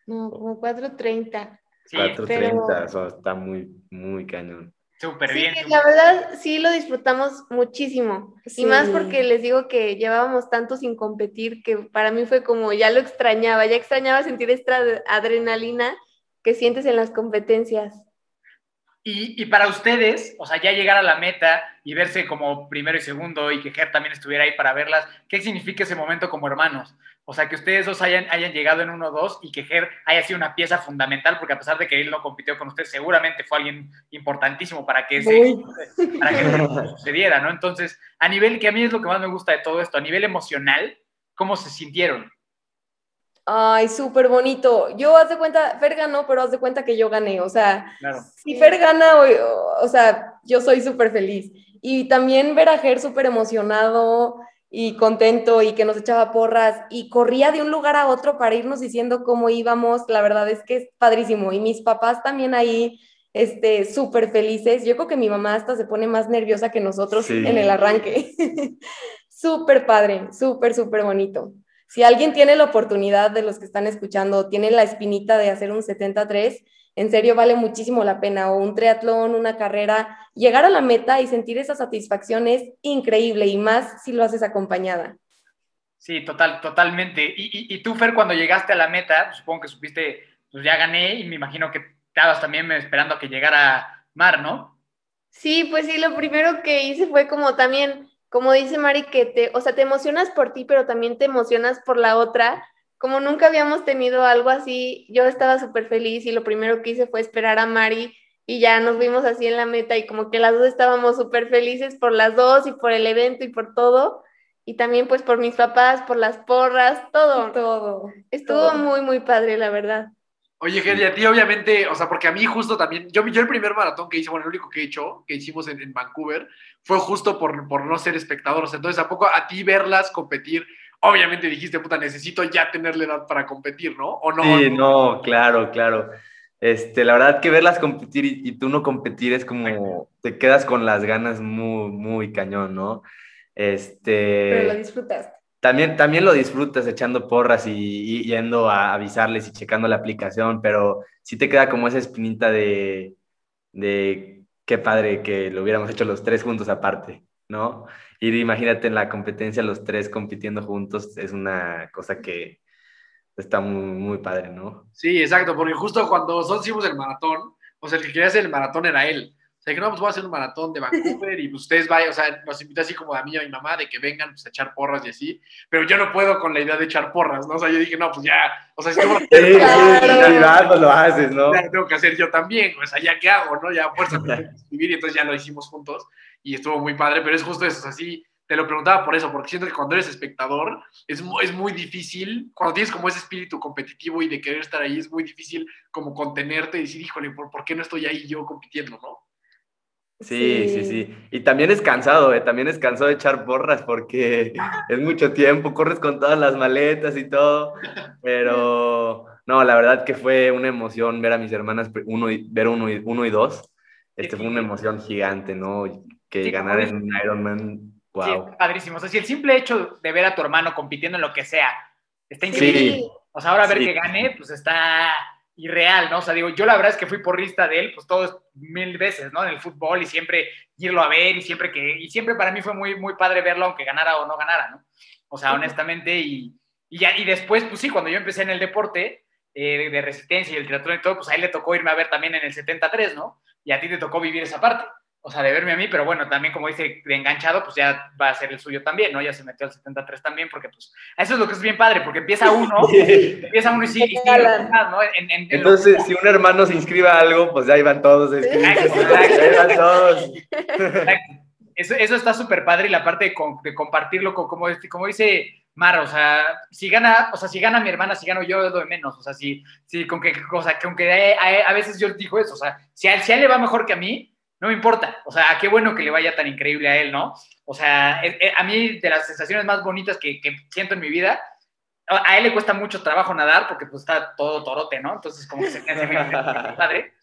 No, como 4.30. Sí, 4.30, pero- o sea, está muy, muy cañón. Súper Sí, bien. la verdad sí lo disfrutamos muchísimo. Sí. Y más porque les digo que llevábamos tanto sin competir que para mí fue como ya lo extrañaba, ya extrañaba sentir esta ad- adrenalina que sientes en las competencias. Y, y para ustedes, o sea, ya llegar a la meta y verse como primero y segundo y que Ger también estuviera ahí para verlas, ¿qué significa ese momento como hermanos? O sea, que ustedes dos hayan, hayan llegado en 1-2 y que Ger haya sido una pieza fundamental, porque a pesar de que él no compitió con ustedes, seguramente fue alguien importantísimo para que, ese, para que eso sucediera, ¿no? Entonces, a nivel, que a mí es lo que más me gusta de todo esto, a nivel emocional, ¿cómo se sintieron? Ay, súper bonito. Yo haz de cuenta, Fer ganó, pero haz de cuenta que yo gané. O sea, Claro. si Fer gana, o, o sea, yo soy súper feliz. Y también ver a Ger súper emocionado y contento y que nos echaba porras y corría de un lugar a otro para irnos diciendo cómo íbamos. La verdad es que es padrísimo. Y mis papás también ahí, este, súper felices. Yo creo que mi mamá hasta se pone más nerviosa que nosotros Sí. en el arranque. súper padre, súper, súper bonito. Si alguien tiene la oportunidad de los que están escuchando, tiene la espinita de hacer un 73, en serio vale muchísimo la pena, o un triatlón, una carrera, llegar a la meta y sentir esa satisfacción es increíble y más si lo haces acompañada. Sí, total, totalmente. Y, y, y tú, Fer, cuando llegaste a la meta, pues, supongo que supiste, pues ya gané y me imagino que estabas también esperando a que llegara Mar, ¿no? Sí, pues sí, lo primero que hice fue como también, como dice Mari, que te, o sea, te emocionas por ti, pero también te emocionas por la otra. Como nunca habíamos tenido algo así, yo estaba súper feliz y lo primero que hice fue esperar a Mari y ya nos vimos así en la meta y como que las dos estábamos súper felices por las dos y por el evento y por todo. Y también pues por mis papás, por las porras, todo. Todo. Estuvo todo. muy, muy padre, la verdad. Oye, Ger, y a ti obviamente, o sea, porque a mí justo también, yo, yo el primer maratón que hice, bueno, el único que he hecho, que hicimos en, en Vancouver, fue justo por, por no ser espectador. O sea, entonces, ¿a poco a ti verlas competir? obviamente dijiste, puta, necesito ya tener la edad para competir, ¿no? ¿O no? Sí, no, claro, claro. Este, la verdad que verlas competir y, y tú no competir es como, te quedas con las ganas muy, muy cañón, ¿no? Este... Pero lo disfrutaste. También, también lo disfrutas echando porras y, y yendo a avisarles y checando la aplicación, pero sí te queda como esa espinita de, de qué padre que lo hubiéramos hecho los tres juntos aparte, ¿no? Y imagínate en la competencia los tres compitiendo juntos, es una cosa que está muy, muy padre, ¿no? Sí, exacto, porque justo cuando nosotros hicimos el maratón, o sea, el que quería hacer el maratón era él. Sea, que no, pues voy a hacer un maratón de Vancouver y pues, ustedes vayan, o sea, nos invitó así como a mí y a mi mamá de que vengan pues, a echar porras y así, pero yo no puedo con la idea de echar porras, ¿no? O sea, yo dije, no, pues ya, o sea, si tú Sí, sí, Claro. en realidad pues lo haces, ¿no? ya lo tengo que hacer yo también, o sea, ya qué hago, ¿no? Ya a fuerza me tengo que escribir y entonces ya lo hicimos juntos y estuvo muy padre, pero es justo eso, o sea, sí, te lo preguntaba por eso, porque siento que cuando eres espectador es muy, es muy difícil, cuando tienes como ese espíritu competitivo y de querer estar ahí, es muy difícil como contenerte y decir, híjole, ¿por, por qué no estoy ahí yo compitiendo, no? Sí, sí, sí. Y también es cansado, ¿eh? También es cansado de echar porras porque es mucho tiempo, corres con todas las maletas y todo, pero no, la verdad que fue una emoción ver a mis hermanas, uno y, ver uno y, uno y dos. Este fue una emoción gigante, ¿no? Que Sí, ganar en un Ironman, Sí, wow. está padrísimo. O sea, si el simple hecho de ver a tu hermano compitiendo en lo que sea está increíble. Sí. O sea, ahora ver Sí. que gane, pues está irreal, ¿no? O sea, digo, yo la verdad es que fui porrista de él, pues todos mil veces, ¿no? En el fútbol y siempre irlo a ver y siempre que, y siempre para mí fue muy, muy padre verlo, aunque ganara o no ganara, ¿no? O sea, honestamente, y, y ya, y después, pues sí, cuando yo empecé en el deporte eh, de resistencia y el triatlón y todo, pues a él le tocó irme a ver también en el 73, ¿no? Y a ti te tocó vivir esa parte. O sea, de verme a mí, pero bueno, también como dice, de enganchado, pues ya va a ser el suyo también, ¿no? Ya se metió al 73 también, porque pues eso es lo que es bien padre, porque empieza uno, empieza uno y sigue, y sigue ¿no? En- en- Entonces, si un hermano se inscribe a algo, pues ya ahí van todos a inscribirse. Exacto. Ahí van todos. Eso, eso está súper padre y la parte de, con- de compartirlo, con, como, como dice Mara, o sea, si gana, o sea, si gana mi hermana, si gano yo, es lo de menos, o sea, si, si con que, o sea, que aunque a, a veces yo digo eso, o sea, si a, él, si a él le va mejor que a mí, no me importa, o sea, qué bueno que le vaya tan increíble a él, ¿no? O sea, a mí de las sensaciones más bonitas que, siento en mi vida, a él le cuesta mucho trabajo nadar porque pues está todo torote, ¿no? Entonces como que se hace padre.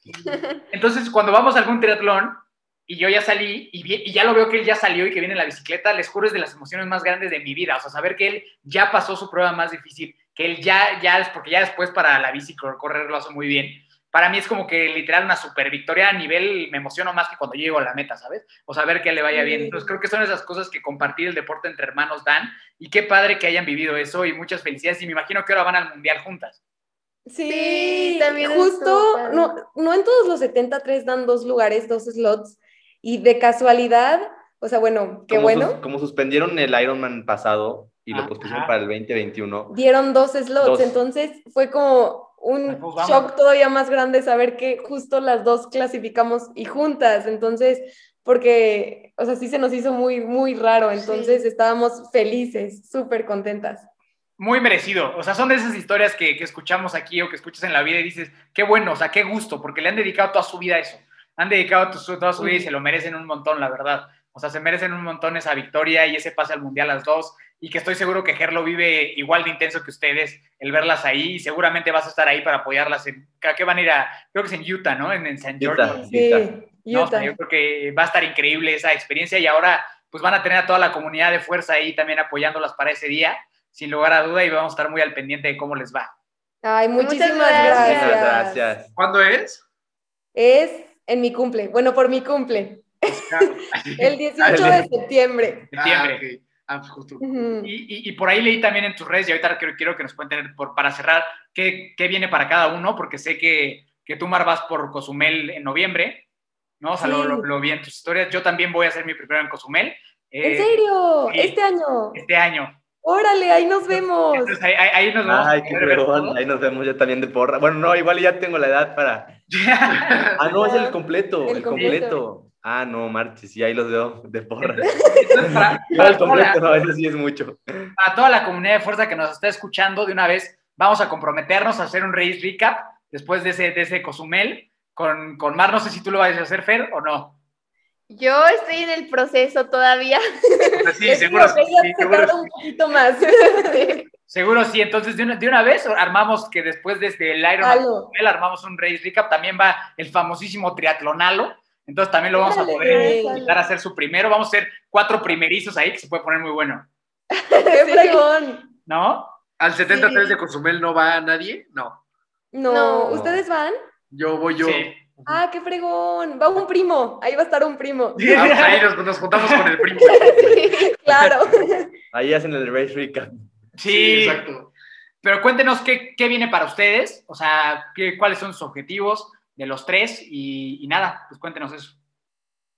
Entonces cuando vamos a algún triatlón y yo ya salí y, ya lo veo que él ya salió y que viene en la bicicleta, les juro es de las emociones más grandes de mi vida. O sea, saber que él ya pasó su prueba más difícil, que él ya, ya, porque ya después para la bici cor- correr lo hace muy bien. Para mí es como que literal una super victoria a nivel, me emociono más que cuando llego a la meta, ¿sabes? O saber que le vaya bien. Entonces creo que son esas cosas que compartir el deporte entre hermanos dan y qué padre que hayan vivido eso y muchas felicidades y me imagino que ahora van al mundial juntas. Sí, Sí, también justo, no, no en todos los 73 dan dos lugares, dos slots, y de casualidad, o sea, bueno, qué Como bueno, sus- como suspendieron el Ironman pasado y lo Ah, pospusieron para el 2021. dieron dos slots, Dos. entonces fue como un pues shock todavía más grande saber que justo las dos clasificamos y juntas, entonces, porque, o sea, sí se nos hizo muy, muy raro, entonces estábamos felices, súper contentas. Muy merecido. O sea, son de esas historias que, que escuchamos aquí o que escuchas en la vida y dices, qué bueno, o sea, qué gusto, porque le han dedicado toda su vida a eso. Han dedicado toda su vida y se lo merecen un montón, la verdad. O sea, se merecen un montón esa victoria y ese pase al mundial las dos. Y que estoy seguro que Ger lo vive igual de intenso que ustedes, el verlas ahí. Y seguramente vas a estar ahí para apoyarlas. En, ¿A qué van a ir a? Creo que es en Utah, ¿no? En, en San George. Utah. Sí, No, o sea, Utah. yo creo que va a estar increíble esa experiencia y ahora pues van a tener a toda la comunidad de fuerza ahí también apoyándolas para ese día, sin lugar a duda, y vamos a estar muy al pendiente de cómo les va. Ay, muchísimas gracias. gracias. Muchas gracias. ¿Cuándo es? Es en mi cumple, bueno, por mi cumple, el 18 de septiembre. Septiembre. Ah, ok. Ah, pues. Y, y- y por ahí leí también en tus redes, y ahorita quiero, quiero que nos cuenten por, para cerrar qué, qué viene para cada uno, porque sé que, que tú, Mar, vas por Cozumel en noviembre, ¿no? O sea, lo, Sí. lo- lo vi en tus historias. Yo también voy a hacer mi primero en Cozumel. ¿En eh, serio? sí. ¿Este año? Este año. Órale, ahí nos vemos. Entonces ahí, ahí- ahí nos vamos Ay, qué todo. Ahí nos vemos yo también de porra. Bueno, no, igual ya tengo la edad para. Ah, no, es el completo. El El, completo. completo. Ah, no, marches, sí, ahí los veo de porra. Para, para el toda la- completo, no, eso sí es mucho. a toda la comunidad de fuerza que nos está escuchando, de una vez vamos a comprometernos a hacer un race recap después de ese, de ese Cozumel con, con Mar. No sé si tú lo vas a hacer, Fer, o no. Yo estoy en el proceso todavía. Pues sí, seguro sí, se seguro sí. un poquito más. Seguro sí, entonces de una, de una vez armamos que después de este, el. Cozumel, armamos un race recap, también va el famosísimo triatlonalo, entonces también lo vamos a poder güey. intentar hacer su primero, vamos a hacer cuatro primerizos ahí que se puede poner muy bueno, ¡Qué fregón! ¿no? ¿Al 73 Sí. de Cozumel no va nadie? No. No, No. ¿ustedes van? Yo voy yo. Sí. Ah, qué fregón. Va un primo. Ahí va a estar un primo. Ah, pues ahí nos, nos juntamos con el primo. Claro. Ahí hacen el race recap. Sí, exacto. pero cuéntenos qué, qué viene para ustedes, o sea, qué, cuáles son sus objetivos de los tres y, y nada, pues cuéntenos eso,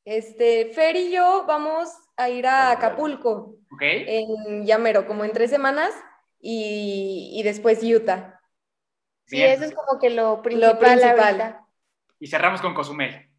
Este, Fer y yo vamos a ir a Acapulco ¿ok? en Llamero, como en tres semanas, y, y después Utah. Sí, eso es como que lo principal, principal. ahorita. Y cerramos con Cozumel.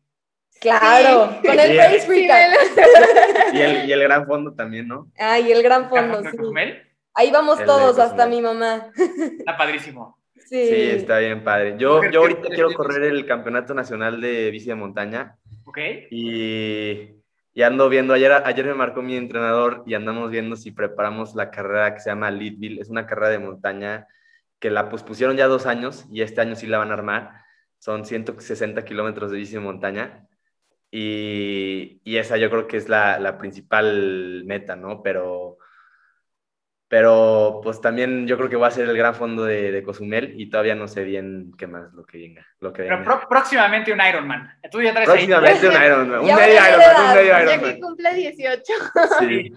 Claro, con el. Face Y el, y el gran fondo también, ¿no? Ah, y el gran ¿Cerramos fondo, sí. Cozumel? Ahí vamos El todos, hasta mi mamá. Está padrísimo. Sí. Sí, está bien padre. Yo, yo ¿qué ahorita quiero correr el Campeonato Nacional de Bici de Montaña ¿Ok? y, y ando viendo, ayer, ayer me marcó mi entrenador y andamos viendo si preparamos la carrera que se llama Leadville. Es una carrera de montaña que la pospusieron ya dos años y este año sí la van a armar. Son 160 kilómetros de bici de montaña y, y esa yo creo que es la, la principal meta, ¿no? Pero, pero pues también yo creo que va a ser el gran fondo de, de Cozumel y todavía no sé bien qué más lo que venga. Lo que Pero pro- próximamente un Ironman. Tú ya traes Próximamente un Ironman, un medio Ironman, un medio Ya que Ironman. cumpla 18. Sí,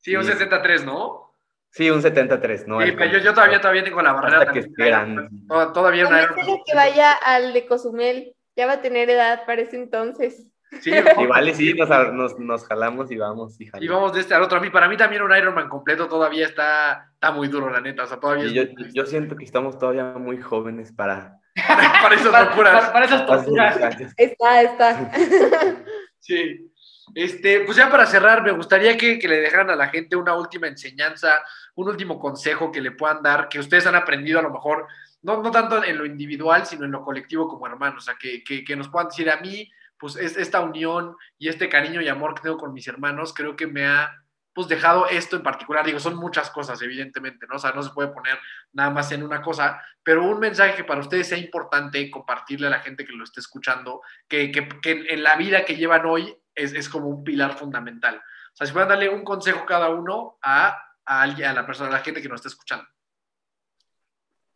Sí, un Sí. 63, ¿no? sí, un 73, ¿no? Sí, El- pero yo, yo todavía, todavía tengo la barrera Hasta que también. esté grande. Toda- Todavía una Convéncelo que vaya al de Cozumel. Ya va a tener edad para ese entonces. Sí, Igual y sí, nos, nos, nos jalamos y vamos. Y, jalamos. Y vamos de este al otro. A mí, para mí también un Ironman completo todavía está, está muy duro, la neta. O sea, todavía Y yo, yo siento que estamos todavía muy jóvenes para... para esas Para, locuras. para- para esas torturas. Está, está. Sí. Este, pues ya para cerrar, me gustaría que, que le dejaran a la gente una última enseñanza, un último consejo que le puedan dar, que ustedes han aprendido a lo mejor, no, no tanto en lo individual, sino en lo colectivo como hermanos. O sea, que, que, que nos puedan decir a mí, pues es, esta unión y este cariño y amor que tengo con mis hermanos, creo que me ha pues dejado esto en particular. Digo, son muchas cosas, evidentemente, ¿no? O sea, no se puede poner nada más en una cosa, pero un mensaje que para ustedes sea importante compartirle a la gente que lo esté escuchando, que, que, que en, en la vida que llevan hoy es, es, como un pilar fundamental. O sea, si pueden darle un consejo cada uno a, a, alguien, a la persona, a la gente que nos está escuchando.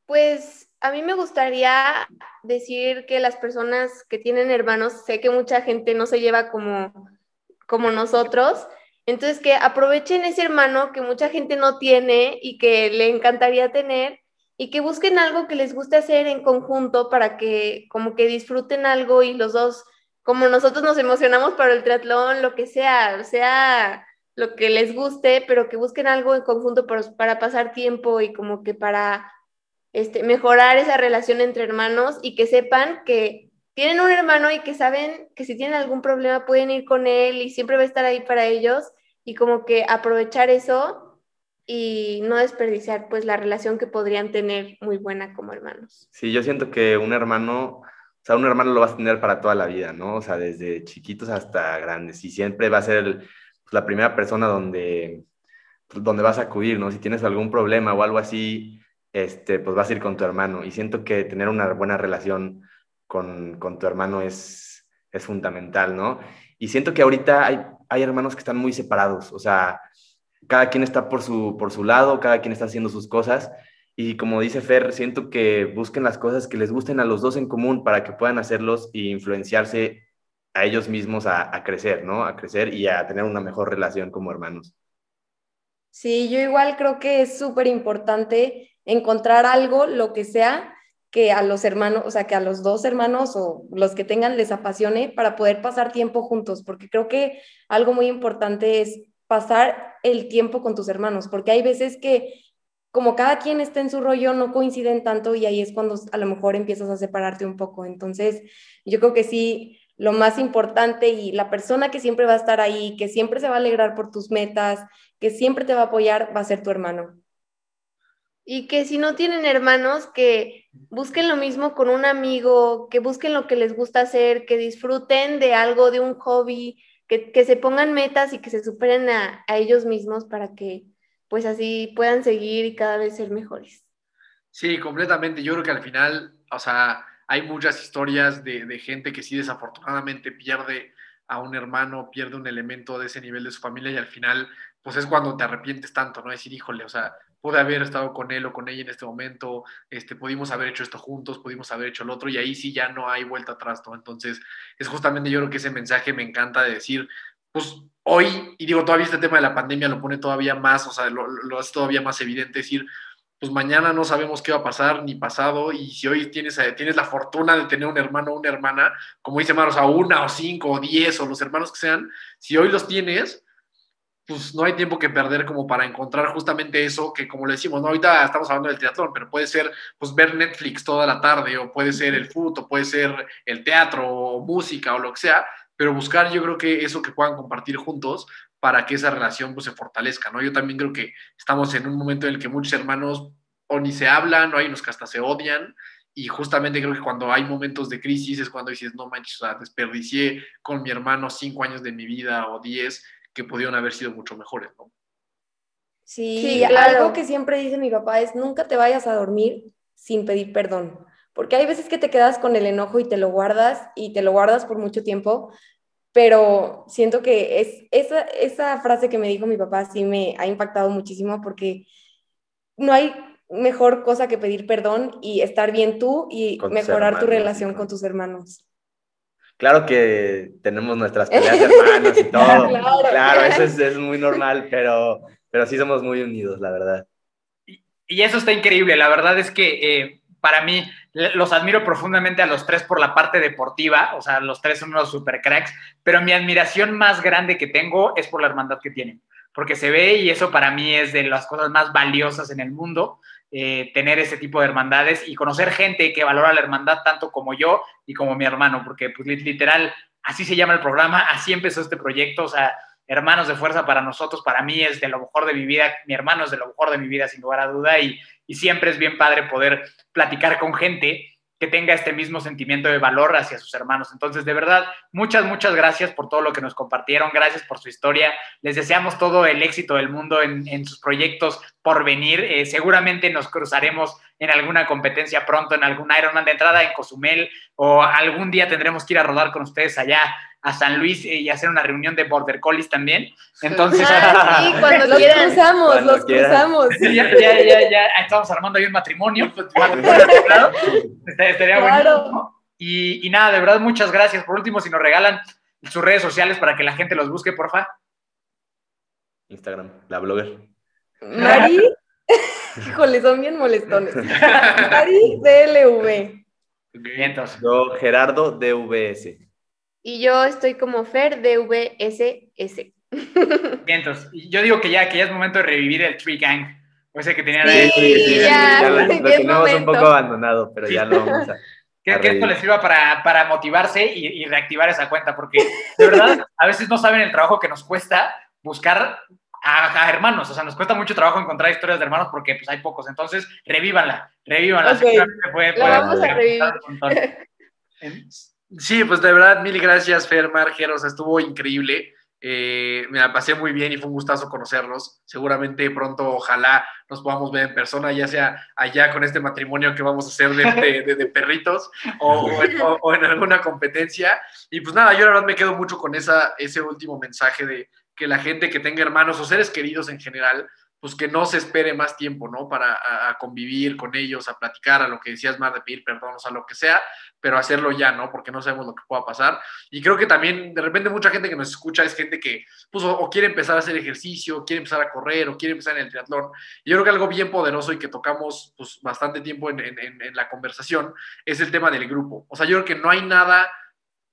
Pues a mí me gustaría decir que las personas que tienen hermanos, sé que mucha gente no se lleva como, como nosotros, entonces que aprovechen ese hermano que mucha gente no tiene y que le encantaría tener y que busquen algo que les guste hacer en conjunto para que como que disfruten algo y los dos, como nosotros nos emocionamos para el triatlón, lo que sea, sea lo que les guste, pero que busquen algo en conjunto para, para pasar tiempo y como que para este, mejorar esa relación entre hermanos y que sepan que tienen un hermano y que saben que si tienen algún problema pueden ir con él y siempre va a estar ahí para ellos y como que aprovechar eso y no desperdiciar pues la relación que podrían tener muy buena como hermanos. Sí, yo siento que un hermano, o sea, un hermano lo vas a tener para toda la vida, ¿no? O sea, desde chiquitos hasta grandes y siempre va a ser pues, la primera persona donde, donde vas a acudir, ¿no? Si tienes algún problema o algo así, este, pues vas a ir con tu hermano. Y siento que tener una buena relación con, con tu hermano es, es fundamental, ¿no? Y siento que ahorita hay, hay hermanos que están muy separados, o sea, cada quien está por su, por su lado, cada quien está haciendo sus cosas. Y como dice Fer, siento que busquen las cosas que les gusten a los dos en común para que puedan hacerlos e influenciarse a ellos mismos a, a crecer, ¿no? A crecer y a tener una mejor relación como hermanos. Sí, yo igual creo que es súper importante encontrar algo, lo que sea, que a los hermanos, o sea, que a los dos hermanos o los que tengan les apasione para poder pasar tiempo juntos, porque creo que algo muy importante es pasar el tiempo con tus hermanos, porque hay veces que como cada quien está en su rollo, no coinciden tanto y ahí es cuando a lo mejor empiezas a separarte un poco. Entonces, yo creo que sí, lo más importante y la persona que siempre va a estar ahí, que siempre se va a alegrar por tus metas, que siempre te va a apoyar, va a ser tu hermano. Y que si no tienen hermanos, que busquen lo mismo con un amigo, que busquen lo que les gusta hacer, que disfruten de algo, de un hobby, que, que se pongan metas y que se superen a, a ellos mismos para que pues así puedan seguir y cada vez ser mejores. Sí, completamente. Yo creo que al final, o sea, hay muchas historias de, de, gente que sí desafortunadamente pierde a un hermano, pierde un elemento de ese nivel de su familia y al final, pues es cuando te arrepientes tanto, ¿no? Decir, híjole, o sea, pude haber estado con él o con ella en este momento, este, pudimos haber hecho esto juntos, pudimos haber hecho el otro y ahí sí ya no hay vuelta atrás, ¿no? Entonces, es justamente yo creo que ese mensaje me encanta de decir, pues hoy, y digo, todavía este tema de la pandemia lo pone todavía más, o sea, lo, lo hace todavía más evidente, decir, pues mañana no sabemos qué va a pasar ni pasado y si hoy tienes, eh, tienes la fortuna de tener un hermano o una hermana, como dice Maros, a una o cinco o diez o los hermanos que sean, si hoy los tienes, pues no hay tiempo que perder como para encontrar justamente eso que como le decimos, ¿no? ahorita estamos hablando del teatro, pero puede ser pues ver Netflix toda la tarde o puede ser el fútbol, puede ser el teatro o música o lo que sea, pero buscar yo creo que eso que puedan compartir juntos para que esa relación pues, se fortalezca, ¿no? Yo también creo que estamos en un momento en el que muchos hermanos o ni se hablan, o hay unos que hasta se odian, y justamente creo que cuando hay momentos de crisis es cuando dices, no manches, o sea, desperdicié con mi hermano cinco años de mi vida o diez que pudieron haber sido mucho mejores, ¿no? Sí, sí claro. algo que siempre dice mi papá es, nunca te vayas a dormir sin pedir perdón, porque hay veces que te quedas con el enojo y te lo guardas y te lo guardas por mucho tiempo, pero siento que es, esa, esa frase que me dijo mi papá sí me ha impactado muchísimo porque no hay mejor cosa que pedir perdón y estar bien tú y mejorar tu relación con tus hermanos. Claro que tenemos nuestras peleas de hermanos y todo. claro, claro, eso es, es, muy normal, pero, pero sí somos muy unidos, la verdad. Y, y eso está increíble. La verdad es que eh, para mí los admiro profundamente a los tres por la parte deportiva, o sea, los tres son unos super cracks, pero mi admiración más grande que tengo es por la hermandad que tienen, porque se ve y eso para mí es de las cosas más valiosas en el mundo, eh, tener ese tipo de hermandades y conocer gente que valora la hermandad tanto como yo y como mi hermano, porque pues literal, así se llama el programa, así empezó este proyecto, o sea, hermanos de fuerza para nosotros, para mí es de lo mejor de mi vida, mi hermano es de lo mejor de mi vida sin lugar a duda y, y siempre es bien padre poder platicar con gente que tenga este mismo sentimiento de valor hacia sus hermanos. Entonces, de verdad, muchas, muchas gracias por todo lo que nos compartieron, gracias por su historia. Les deseamos todo el éxito del mundo en, en sus proyectos por venir. Eh, seguramente nos cruzaremos en alguna competencia pronto, en algún Ironman de entrada en Cozumel, o algún día tendremos que ir a rodar con ustedes allá a San Luis y hacer una reunión de Border Collies también. Entonces, ah, sí, cuando los quieran. cruzamos, cuando los quieran. cruzamos. Ya, ya, ya, ya, estamos armando ahí un matrimonio. Estaría claro. bueno. Y, y, nada, de verdad, muchas gracias. Por último, si nos regalan sus redes sociales para que la gente los busque, porfa. Instagram, la blogger. Mari, híjole, son bien molestones. Mari DLV. Vientos. Yo, Gerardo DVS. Y yo estoy como Fer DVSS. Vientos. Yo digo que ya, que ya es momento de revivir el Tree Gang. O ese que tenía sí, sí, sí, ya, ya, lo, lo tenemos un poco abandonado, pero ya lo vamos a. Que, que, esto les sirva para, para motivarse y, y, reactivar esa cuenta, porque de verdad a veces no saben el trabajo que nos cuesta buscar a, a, hermanos, o sea, nos cuesta mucho trabajo encontrar historias de hermanos porque pues hay pocos, entonces revívanla, revívanla. Okay. Puede, puede, vamos a revivir. Sí, pues de verdad, mil gracias, Fer Margeros, estuvo increíble. Eh, me la pasé muy bien y fue un gustazo conocerlos. Seguramente pronto, ojalá nos podamos ver en persona, ya sea allá con este matrimonio que vamos a hacer de, de, de perritos o, o, en, o, o, en, alguna competencia. Y pues nada, yo la verdad me quedo mucho con esa, ese último mensaje de que la gente que tenga hermanos o seres queridos en general, pues que no se espere más tiempo, ¿no? Para a, convivir con ellos, a platicar, a lo que decías más de pedir perdón, o sea, lo que sea, pero hacerlo ya, ¿no? Porque no sabemos lo que pueda pasar. Y creo que también, de repente, mucha gente que nos escucha es gente que, pues, o, quiere empezar a hacer ejercicio, quiere empezar a correr, o quiere empezar en el triatlón. Y yo creo que algo bien poderoso y que tocamos, pues, bastante tiempo en, en, en la conversación es el tema del grupo. O sea, yo creo que no hay nada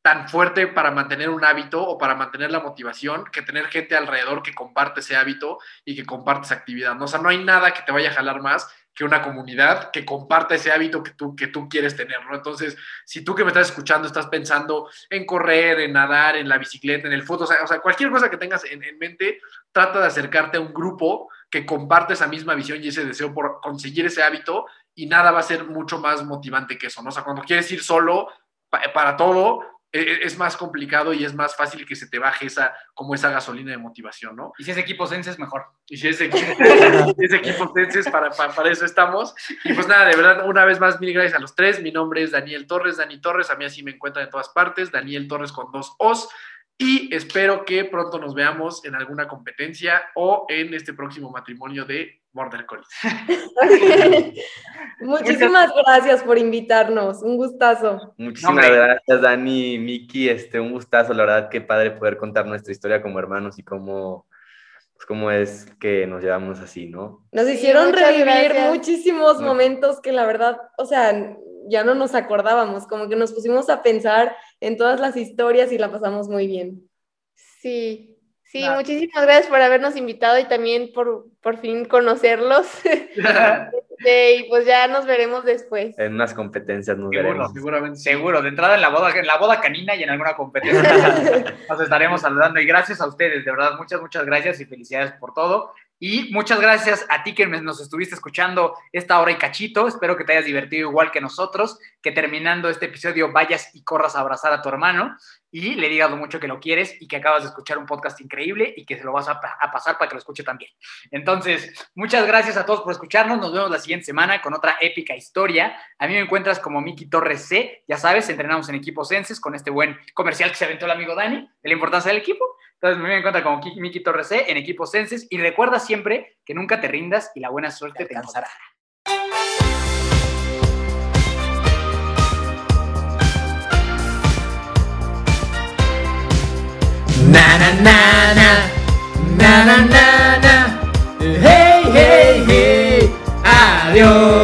tan fuerte para mantener un hábito o para mantener la motivación que tener gente alrededor que comparte ese hábito y que comparte esa actividad. ¿no? O sea, no hay nada que te vaya a jalar más que una comunidad que comparta ese hábito que tú, que tú quieres tener, ¿no? Entonces, si tú que me estás escuchando estás pensando en correr, en nadar, en la bicicleta, en el fútbol, o sea, cualquier cosa que tengas en, en mente, trata de acercarte a un grupo que comparte esa misma visión y ese deseo por conseguir ese hábito y nada va a ser mucho más motivante que eso, ¿no? O sea, cuando quieres ir solo pa- para todo, es más complicado y es más fácil que se te baje esa, como esa gasolina de motivación, ¿no? Y si es equipo Senses, mejor. Y si es equipo, si es equipo Tenses, para, para, para eso estamos. Y pues nada, de verdad, una vez más, mil gracias a los tres. Mi nombre es Daniel Torres, Dani Torres. A mí así me encuentran en todas partes. Daniel Torres con dos O's. Y espero que pronto nos veamos en alguna competencia o en este próximo matrimonio de Border Collie. Muchísimas gracias por invitarnos. Un gustazo. Muchísimas gracias, Dani, Miki, este, un gustazo, la verdad, qué padre poder contar nuestra historia como hermanos y cómo, pues, cómo es que nos llevamos así, ¿no? Nos Sí, hicieron revivir gracias. muchísimos No. momentos que la verdad, o sea, ya no nos acordábamos, como que nos pusimos a pensar en todas las historias y la pasamos muy bien. Sí, sí, muchísimas gracias por habernos invitado y también por, por fin conocerlos. Este, y pues ya nos veremos después. En unas competencias nos Seguro, veremos. Seguramente. Seguro, de entrada en la boda, en la boda canina y en alguna competencia nos estaremos saludando. Y gracias a ustedes, de verdad, muchas, muchas gracias y felicidades por todo. Y muchas gracias a ti que nos estuviste escuchando esta hora y cachito. Espero que te hayas divertido igual que nosotros, que terminando este episodio vayas y corras a abrazar a tu hermano y le digas lo mucho que lo quieres y que acabas de escuchar un podcast increíble y que se lo vas a pasar para que lo escuche también. Entonces, muchas gracias a todos por escucharnos. Nos vemos la siguiente semana con otra épica historia. A mí me encuentras como Miki Torres C. Ya sabes, entrenamos en equipos Senses con este buen comercial que se aventó el amigo Dani de la importancia del equipo. Entonces, me encuentra como Ki- Miki Torres C en equipos Senses. Y recuerda siempre que nunca te rindas y la buena suerte te alcanzará. Na na na na na na na na Hey hey hey Adiós